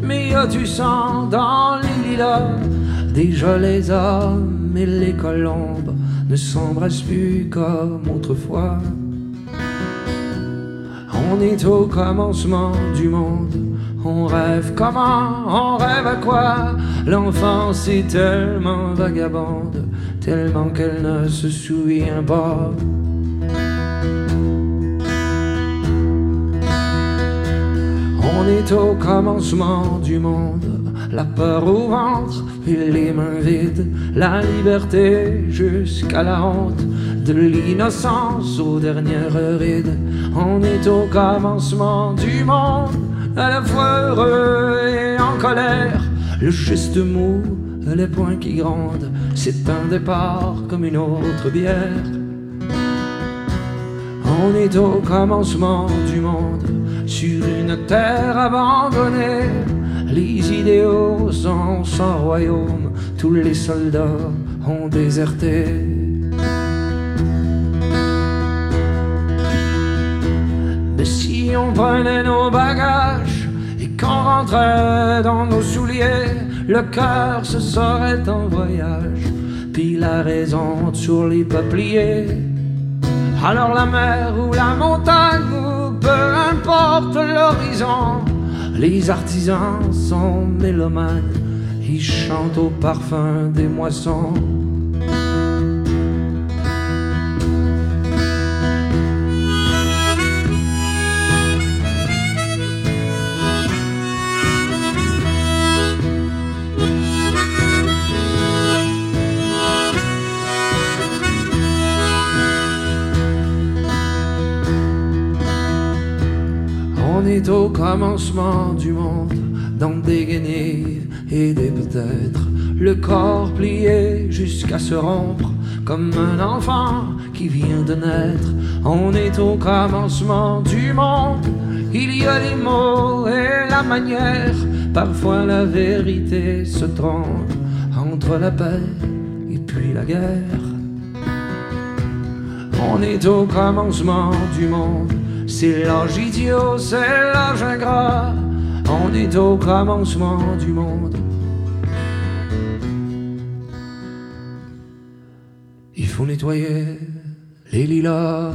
mais y a du sang dans les lilas. Déjà les hommes et les colombes ne s'embrassent plus comme autrefois. On est au commencement du monde. On rêve comment? On rêve à quoi? L'enfance est tellement vagabonde, tellement qu'elle ne se souvient pas. On est au commencement du monde, la peur au ventre et les mains vides, la liberté jusqu'à la honte, de l'innocence aux dernières rides. On est au commencement du monde, à la fois heureux et en colère, le geste mou, les poings qui grondent, c'est un départ comme une autre bière. On est au commencement du monde, sur une terre abandonnée. Les idéaux sont sans royaume, tous les soldats ont déserté. Mais si on prenait nos bagages et qu'on rentrait dans nos souliers, le cœur se serait en voyage, puis la raison sur les peupliers. Alors la mer ou la montagne, peu importe l'horizon, les artisans sont mélomanes, ils chantent au parfum des moissons. On est au commencement du monde, dans des guenilles et des peut-être, le corps plié jusqu'à se rompre, comme un enfant qui vient de naître. On est au commencement du monde, il y a les mots et la manière, parfois la vérité se trompe entre la paix et puis la guerre. On est au commencement du monde. C'est l'âge idiot, c'est l'âge ingrat. On est au commencement du monde. Il faut nettoyer les lilas.